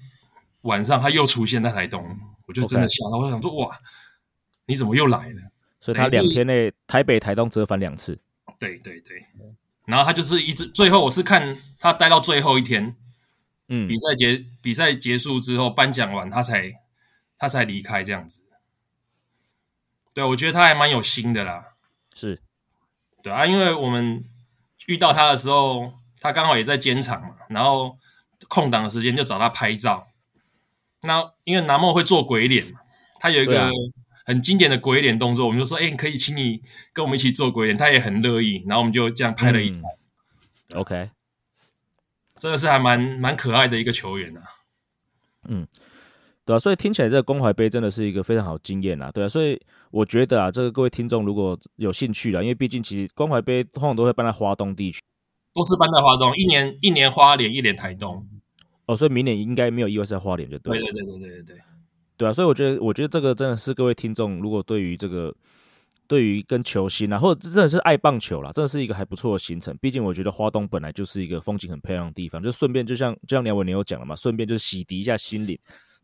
晚上他又出现在台东，我就真的吓到，我想说，哇，你怎么又来了？所以他两天内台北、台东折返两次，对对对，然后他就是一直最后我是看他待到最后一天，嗯比赛结比赛结束之后颁奖完，他才他才离开这样子。对，我觉得他还蛮有心的啦。是，对啊，因为我们遇到他的时候，他刚好也在监场嘛，然后空档的时间就找他拍照。那因为南梦会做鬼脸嘛，他有一个啊很经典的鬼脸动作，我们就说：“哎、可以请你跟我们一起做鬼脸。”他也很乐意，然后我们就这样拍了一场，嗯 OK，真的是还蛮蛮可爱的一个球员啊。对啊，所以听起来这个关怀杯真的是一个非常好经验啊，对啊，所以我觉得啊，这个各位听众如果有兴趣啦，因为毕竟其实关怀杯通常都会办在华东地区都是搬在华东，一年一年花莲，一年台东。哦，所以明年应该没有意外是在花莲就对对对对对对对，对啊，所以我觉得，我觉得这个真的是各位听众，如果对于这个，对于跟球星啊，或者真的是爱棒球啦，真的是一个还不错的行程。毕竟我觉得花东本来就是一个风景很漂亮的地方，就顺便就像就像梁伟你有讲了嘛，顺便就是洗涤一下心灵，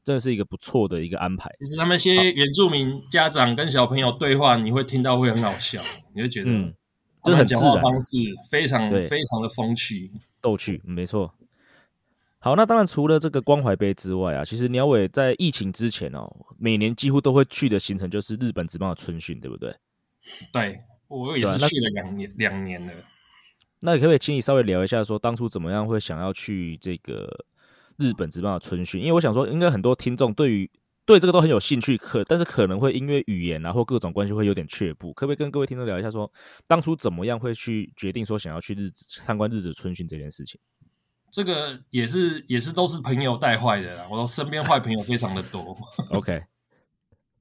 真的是一个不错的一个安排。其实他们一些原住民家长跟小朋友对话，你会听到会很好笑，你会觉得嗯，就是很自然话方式非常非常的风趣。逗趣，嗯没错。好，那当然除了这个关怀杯之外啊，其实鸟尾在疫情之前哦，每年几乎都会去的行程就是日本职棒的春训，对不对？对我也是去了两年两年了。那可不可以请你稍微聊一下，说当初怎么样会想要去这个日本职棒的春训？因为我想说，应该很多听众对于对这个都很有兴趣，可但是可能会因为语言啊或各种关系会有点却步。可不可以跟各位听众聊一下说当初怎么样会去决定说想要去日子参观日子春训这件事情？这个也是也是都是朋友带坏的啦，我身边坏朋友非常的多。OK，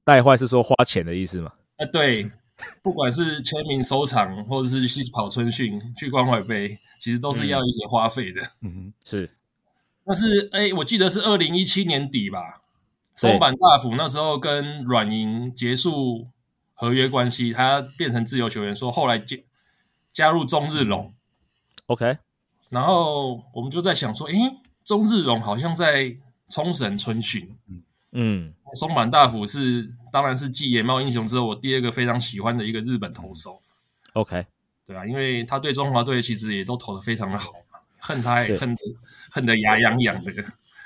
带坏是说花钱的意思吗？啊，对，不管是签名收藏，或者是去跑春训、去关怀杯，其实都是要一些花费的。嗯是，但是，哎，我记得是二零一七年底吧，松坂大辅那时候跟软银结束合约关系，他变成自由球员，说后来加加入中日龙，OK，然后我们就在想说，诶，中日龙好像在冲绳春训，嗯，松坂大辅是当然是继野茂英雄之后，我第二个非常喜欢的一个日本投手，OK，对啊，因为他对中华队其实也都投的非常的好嘛，恨他也恨得恨得牙痒痒的，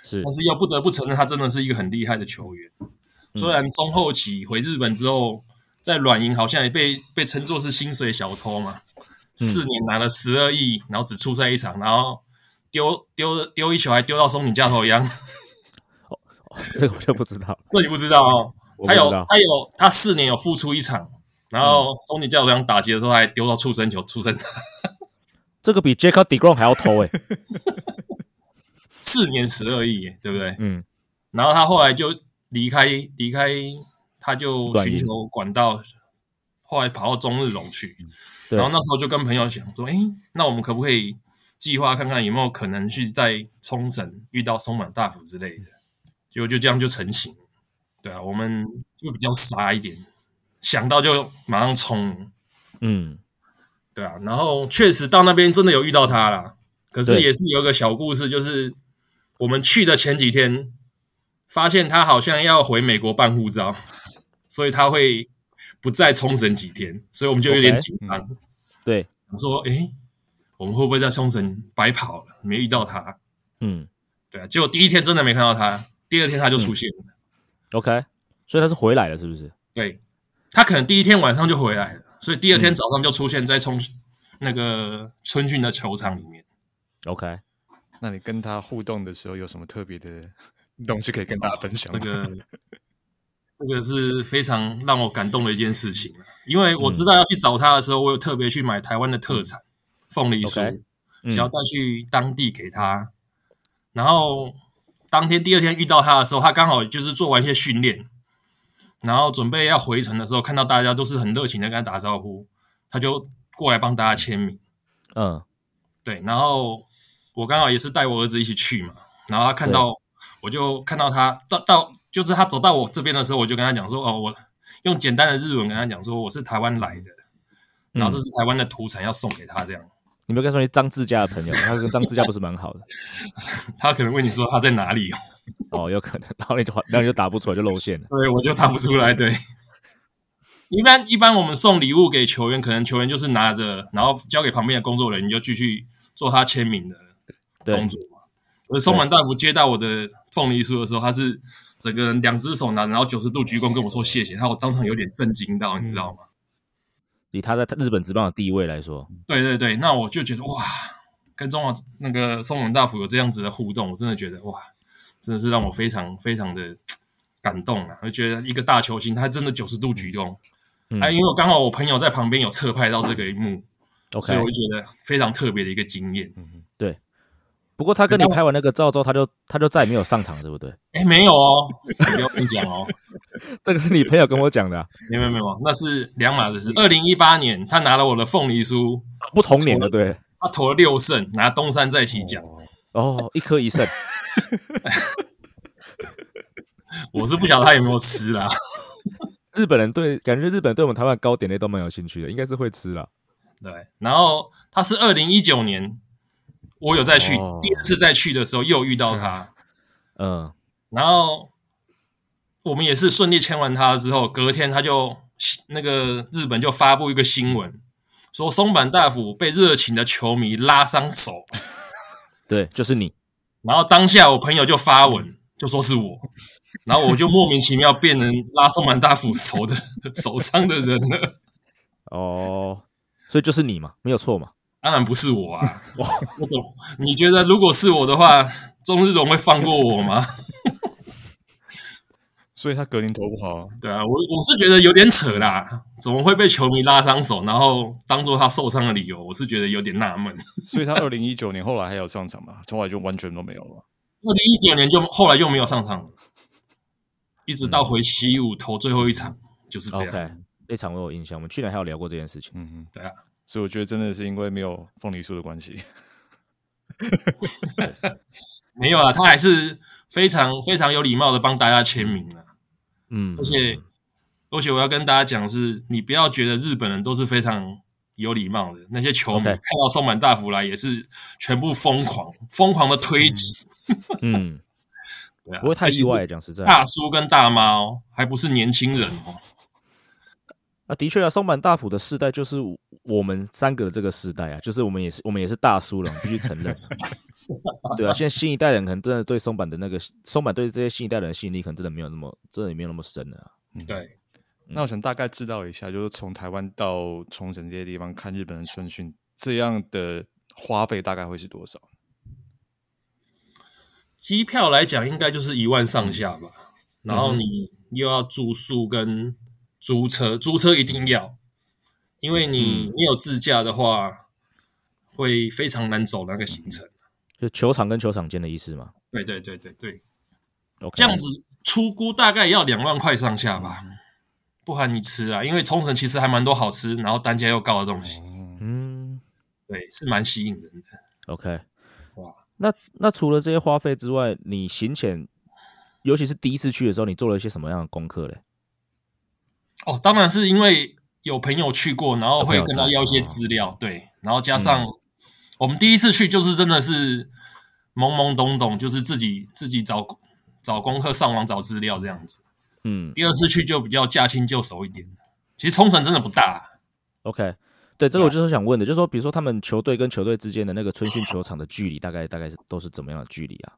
是。但是又不得不承认他真的是一个很厉害的球员。嗯。虽然中后期回日本之后，在软银好像也被被称作是薪水小偷嘛，嗯四年拿了十二亿，然后只出赛一场，然后丢丢丢一球还丢到松井架头一样，这个我就不知道，这你不知道哦。他有。他有他四年有复出一场，然后松井教头一样打击的时候还丢到畜生球触身打，这个比 Jacob Degrom 还要偷哎、四年十二亿耶，对不对？嗯，然后他后来就离开离开，他就寻求管道，后来跑到中日龙去。对然后那时候就跟朋友讲说，哎，那我们可不可以计划看看有没有可能去在冲绳遇到松满大辅之类的？结果就这样就成型。对啊，我们就比较傻一点，想到就马上冲。嗯，对啊，然后确实到那边真的有遇到他啦，可是也是有一个小故事，就是我们去的前几天，发现他好像要回美国办护照，所以他会不再冲绳几天，所以我们就有点紧张，对，想说，诶，我们会不会在冲绳白跑了，没遇到他？嗯对啊，结果第一天真的没看到他，第二天他就出现了。，OK，所以他是回来了，是不是？对他可能第一天晚上就回来了，所以第二天早上就出现在冲那个春训的球场里面。OK，那你跟他互动的时候有什么特别的东西可以跟大家分享吗？这个这个是非常让我感动的一件事情啊。因为我知道要去找他的时候，我有特别去买台湾的特产凤梨酥想要带去当地给他。然后当天第二天遇到他的时候，他刚好就是做完一些训练，然后准备要回程的时候，看到大家都是很热情的跟他打招呼，他就过来帮大家签名。嗯。对，然后我刚好也是带我儿子一起去嘛，然后他看到我就看到他到到就是他走到我这边的时候，我就跟他讲说，哦，我用简单的日文跟他讲说我是台湾来的，然后这是台湾的土产要送给他，这样你没有跟他说你张志佳的朋友，他跟张志佳不是蛮好的 他可能问你说他在哪里哦，哦，有可能，然后你就然后你就打不出来就露馅了。对我就打不出来，对。一般一般我们送礼物给球员，可能球员就是拿着，然后交给旁边的工作人员，就继续做他签名的对动作嘛。而松满大夫接到我的凤梨酥的时候，他是整个人两只手拿，然后九十度鞠躬跟我说谢谢，然后我当场有点震惊到，你知道吗？以他在日本职棒的地位来说，对对对，那我就觉得哇，跟中华那个松本大辅有这样子的互动，我真的觉得哇，真的是让我非常非常的感动啊！我觉得一个大球星，他真的九十度鞠躬，嗯哎，因为我刚好我朋友在旁边有侧拍到这个一幕，所以我就觉得非常特别的一个经验。对。不过他跟你拍完那个照之后，他就他就再也没有上场，对不对？哎，没有哦，不要跟你讲哦，这个是你朋友跟我讲的啊、没有没有没有，那是两码子事。二零一八年，他拿了我的凤梨酥，不同年的，对。他投了六胜，拿东山再起奖。哦，一颗一胜，我是不晓得他有没有吃啦。日本人对感觉日本人对我们台湾的糕点类都蛮有兴趣的，应该是会吃啦。对，然后他是二零一九年，我有再去、哦第二次再去的时候又遇到他，嗯，然后我们也是顺利签完他之后，隔天他就那个日本就发布一个新闻，说松坂大辅被热情的球迷拉伤手，对，就是你。然后当下我朋友就发文就说是我，然后我就莫名其妙变成拉松坂大辅手的手上的人了。哦，所以就是你嘛，没有错嘛。当然不是我啊！我怎么？你觉得如果是我的话，中日龙会放过我吗？所以他格林投不好，对啊，我我是觉得有点扯啦，怎么会被球迷拉伤手，然后当做他受伤的理由？我是觉得有点纳闷。所以他二零一九年后来还有上场吗，后来就完全都没有了。二零一九年就后来就没有上场了，一直到回西武投最后一场就是这样。那场我有印象，我们去年还有聊过这件事情。嗯嗯，对啊，所以我觉得真的是因为没有凤梨酥的关系。没有啊，他还是非常非常有礼貌的帮大家签名啊。嗯，而且而且我要跟大家讲是，你不要觉得日本人都是非常有礼貌的，那些球迷看到松满大辅来也是全部疯狂疯狂的推挤，嗯，对啊，不会太意外。讲实在，大叔跟大妈哦，还不是年轻人哦。啊，的确啊，松坂大辅的世代就是我们三个的这个世代啊，就是我们也是我们也是大叔了，我们必须承认。对啊，现在新一代人可能真的对松坂的那个松坂对这些新一代人的吸引力，可能真的没有那么真的也没有那么深了、啊。对，那我想大概知道一下，就是从台湾到冲绳这些地方看日本的春训，这样的花费大概会是多少？机票来讲应该就是一万上下吧，然后你又要住宿跟租车，租车一定要，因为你你有自驾的话，会非常难走那个行程。就球场跟球场间的意思嘛。对对对对对，OK，这样子出估大概要两万块上下吧，不含你吃啊，因为冲绳其实还蛮多好吃，然后单价又高的东西，嗯。对，是蛮吸引人的。，OK，哇，那那除了这些花费之外，你行前，尤其是第一次去的时候，你做了一些什么样的功课嘞？哦，当然是因为有朋友去过，然后会跟他要一些资料，对，然后加上、我们第一次去就是真的是懵懵懂懂，就是自己自己找找功课、上网找资料这样子。嗯第二次去就比较驾轻就熟一点。其实冲绳真的不大，，OK，对，这个我就是想问的，就是说，比如说他们球队跟球队之间的那个春训球场的距离，大概大概是都是怎么样的距离啊？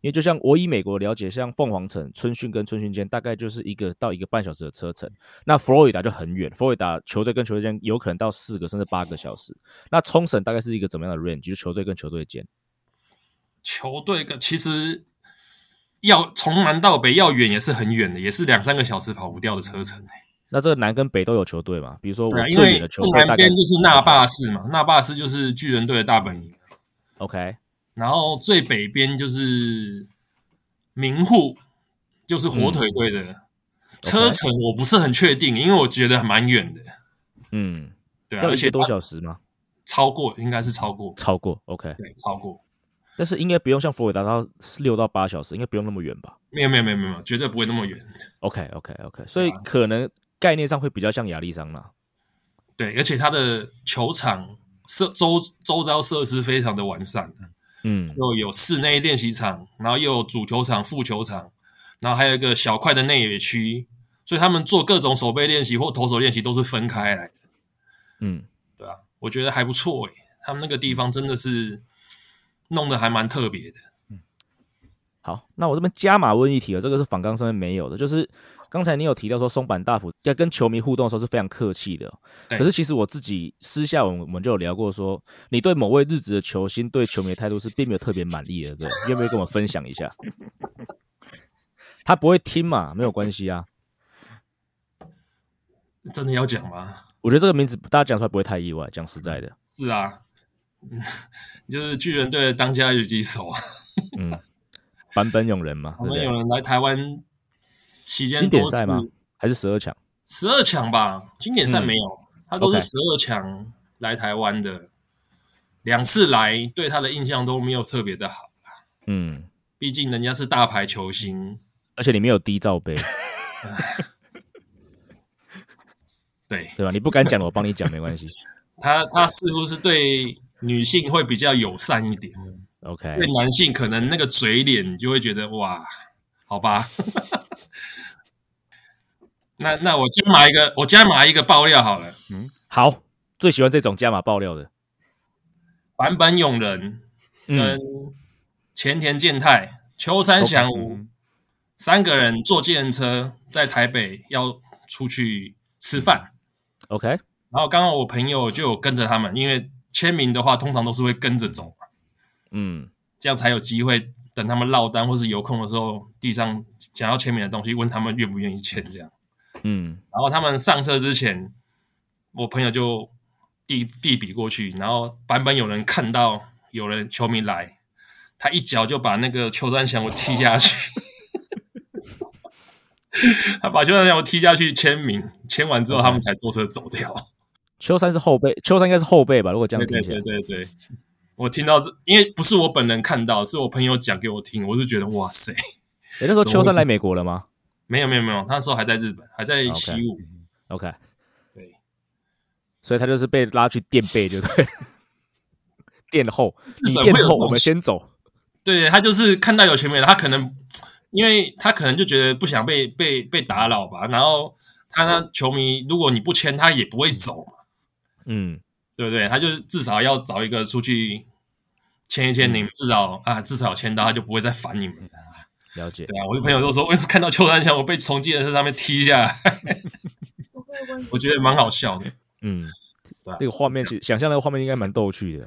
因为就像我以美国了解，像凤凰城春训跟春训间大概就是一个到一个半小时的车程，那佛罗里达就很远，佛罗里达球队跟球队间有可能到四个甚至八个小时。那冲绳大概是一个怎么样的 range？就是球队跟球队间。球队跟其实要从南到北要远也是很远的，也是两三个小时跑不掉的车程。那这个南跟北都有球队嘛？比如说我最远的球队大概南边就是那霸市嘛，那霸市就是巨人队的大本营。OK，然后最北边就是明户，就是火腿队的、车程，我不是很确定，因为我觉得蛮远的，嗯，对啊，而且多小时吗？超过应该是超过，超过 OK，对，超过，但是应该不用像佛罗里达到六到八小时，应该不用那么远吧？没有没有没有没有，绝对不会那么远，？OK OK OK，所以可能概念上会比较像亚利桑那。对，而且它的球场设周周遭设施非常的完善，嗯又有室内练习场，然后又有主球场、副球场，然后还有一个小块的内野区，所以他们做各种手背练习或投手练习都是分开来的。嗯，对啊，我觉得还不错诶，他们那个地方真的是弄得还蛮特别的。嗯好，那我这边加码问一题了，这个是反纲上面没有的，就是刚才你有提到说松坂大辅在跟球迷互动的时候是非常客气的可是其实我自己私下我们我们就有聊过说，你对某位日职的球星对球迷的态度是并没有特别满意的，对不对？要不要跟我分享一下？他不会听嘛，没有关系啊。真的要讲吗？我觉得这个名字大家讲出来不会太意外，讲实在的，是啊，嗯 就是巨人队的当家游击手啊。嗯，坂本永人嘛，我对不对？们有人来台湾期间经典赛吗？还是十二强？十二强吧，经典赛嗯没有，他都是十二强来台湾的，两次来对他的印象都没有特别的好，嗯，毕竟人家是大牌球星，而且里面有低罩杯，对对吧？你不敢讲的，我帮你讲，没关系。他他似乎是对女性会比较友善一点，OK，对男性可能那个嘴脸你就会觉得哇，好吧。那那我加码一个，我加码一个爆料好了，嗯好，最喜欢这种加码爆料的。坂本勇人跟嗯前田健太、秋山翔吾嗯。三个人坐计程车在台北要出去吃饭，，OK，然后刚好我朋友就有跟着他们，因为签名的话通常都是会跟着走嘛，嗯。这样才有机会等他们落单或是有空的时候，地上想要签名的东西，问他们愿不愿意签这样。嗯然后他们上车之前，我朋友就递递笔过去，然后版本有人看到有人球迷来，他一脚就把那个邱三祥我踢下去，他把邱山祥我踢下去签名，签完之后他们才坐车走掉。秋山是后辈，邱三应该是后辈吧？如果这样听起来对，对对，我听到这，因为不是我本人看到，是我朋友讲给我听，我就觉得哇塞，诶那时候邱三来美国了吗没有没有没有，那时候还在日本，还在西武。？OK，对，所以他就是被拉去垫背，就对。垫后，日你垫后，本会有这种我们先走。对他就是看到有球迷了，他可能因为他可能就觉得不想被被被打扰吧，然后他那球迷如果你不签，他也不会走嘛，嗯，对不对？他就至少要找一个出去签一签，你们至少啊至少签到，他就不会再烦你们了。了解。对啊，我的朋友都说，我看到邱三强，我被从计程车上面踢下来，我 觉得蛮好笑的。嗯，对啊那个画面，想象那个画面应该蛮逗趣的。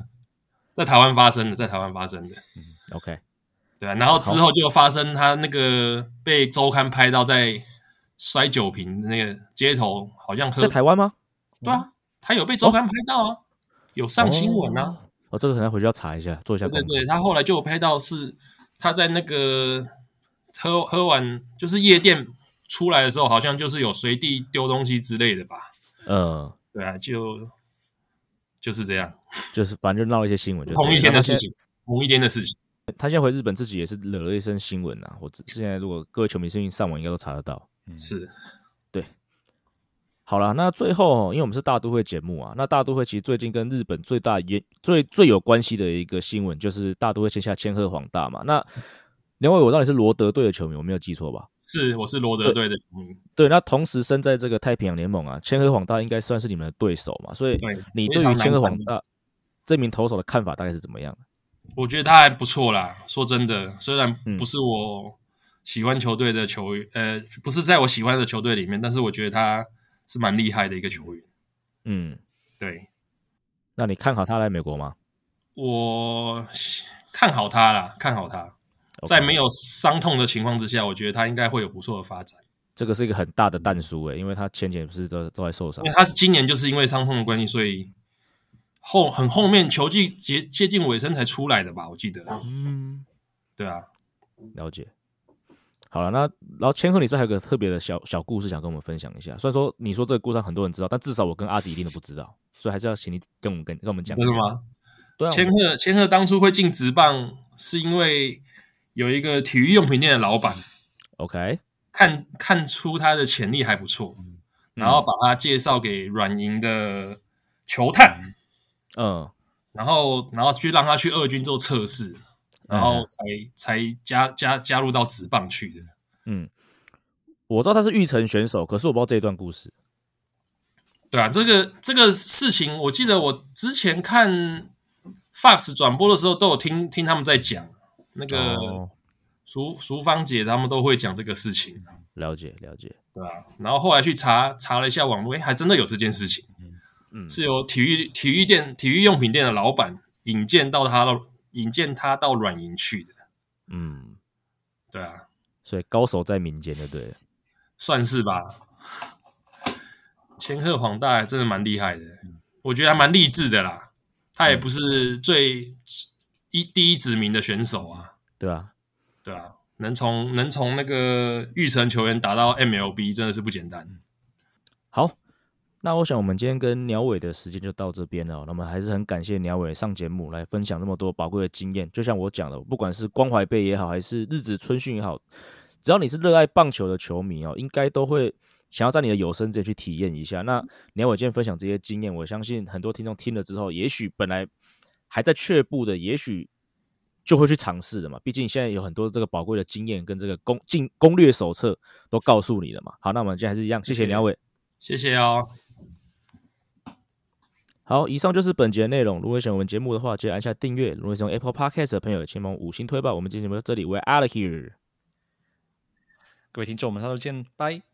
在台湾发生的，在台湾发生的，嗯 OK，对啊，然后之后就发生他那个被周刊拍到在摔酒瓶那个街头，好像喝在台湾吗？对啊，他有被周刊拍到啊，有上新闻啊。哦，这个可能回去要查一下，做一下。对对对，他后来就有拍到是他在那个喝喝完就是夜店出来的时候，好像就是有随地丢东西之类的吧？嗯，对啊，就就是这样，就是反正就闹了一些新闻，就是同一天的事情，同一天的事情。他现在。回日本自己也是惹了一身新闻啊。我之现在如果各位球迷最近上网应该都查得到。是好了，那最后哦因为我们是大都会节目啊，那大都会其实最近跟日本最大也最最有关系的一个新闻就是大都会签下千鹤黄大嘛。那两位，我到底是罗德队的球迷，我没有记错吧？是，我是罗德队的球迷。对，那同时身在这个太平洋联盟啊，千鹤黄大应该算是你们的对手嘛，所以你对于千鹤黄大这名投手的看法大概是怎么样？我觉得他还不错啦。说真的，虽然嗯不是我喜欢球队的球员，呃，不是在我喜欢的球队里面，但是我觉得他是蛮厉害的一个球员。嗯，对那你看好他来美国吗？我看好他啦，看好他。在没有伤痛的情况之下，我觉得他应该会有不错的发展。这个是一个很大的淡书诶，因为他前几年不是都都在受伤因为他是今年就是因为伤痛的关系，所以后很后面球季接接近尾声才出来的吧？我记得。嗯，对啊，了解。好了，那然后千鹤，你说还有个特别的小小故事想跟我们分享一下。虽然说你说这个故事很多人知道，但至少我跟阿吉一定都不知道，所以还是要请你跟我们跟跟我们讲。真的？吗？对啊，千鹤千鹤当初会进职棒，是因为有一个体育用品店的老板 OK，看看出他的潜力还不错，然后把他介绍给软银的球探，嗯然后然后去让他去二军做测试，然后嗯才才加加加入到职棒去的。嗯，我知道他是玉成选手，可是我不知道这一段故事。对啊，这个这个事情，我记得我之前看 Fox 转播的时候，都有听听他们在讲那个哦，淑淑芳姐他们都会讲这个事情，了解了解。对啊、然后后来去查查了一下网络，哎还真的有这件事情，嗯，是由体育体育店体育用品店的老板引荐到他到引荐他到软银去的，嗯，对啊，所以高手在民间，的对了。算是吧。千鹤黄大还真的蛮厉害的，我觉得还蛮励志的啦。他也不是最一第一指名的选手啊，对啊，对啊，能从能从那个玉成球员打到 MLB 真的是不简单。好，那我想我们今天跟鸟尾的时间就到这边了哦。那么还是很感谢鸟尾上节目来分享那么多宝贵的经验。就像我讲的，不管是关怀杯也好，还是日子春训也好，只要你是热爱棒球的球迷哦，应该都会想要在你的有生之年去体验一下。那鸟尾今天分享这些经验，我相信很多听众听了之后，也许本来还在却步的，也许就会去尝试的嘛。毕竟现在有很多这个宝贵的经验跟这个攻进攻略手册都告诉你了嘛。好，那我们今天还是一样，谢谢鸟伟。谢谢哦，好，以上就是本节的内容。如果喜欢我们节目的话，记得按下订阅。如果喜欢 Apple Podcast 的朋友，请帮五星推爆。我们今天节目到这里 we are out of here。各位听众，我们下周见，拜。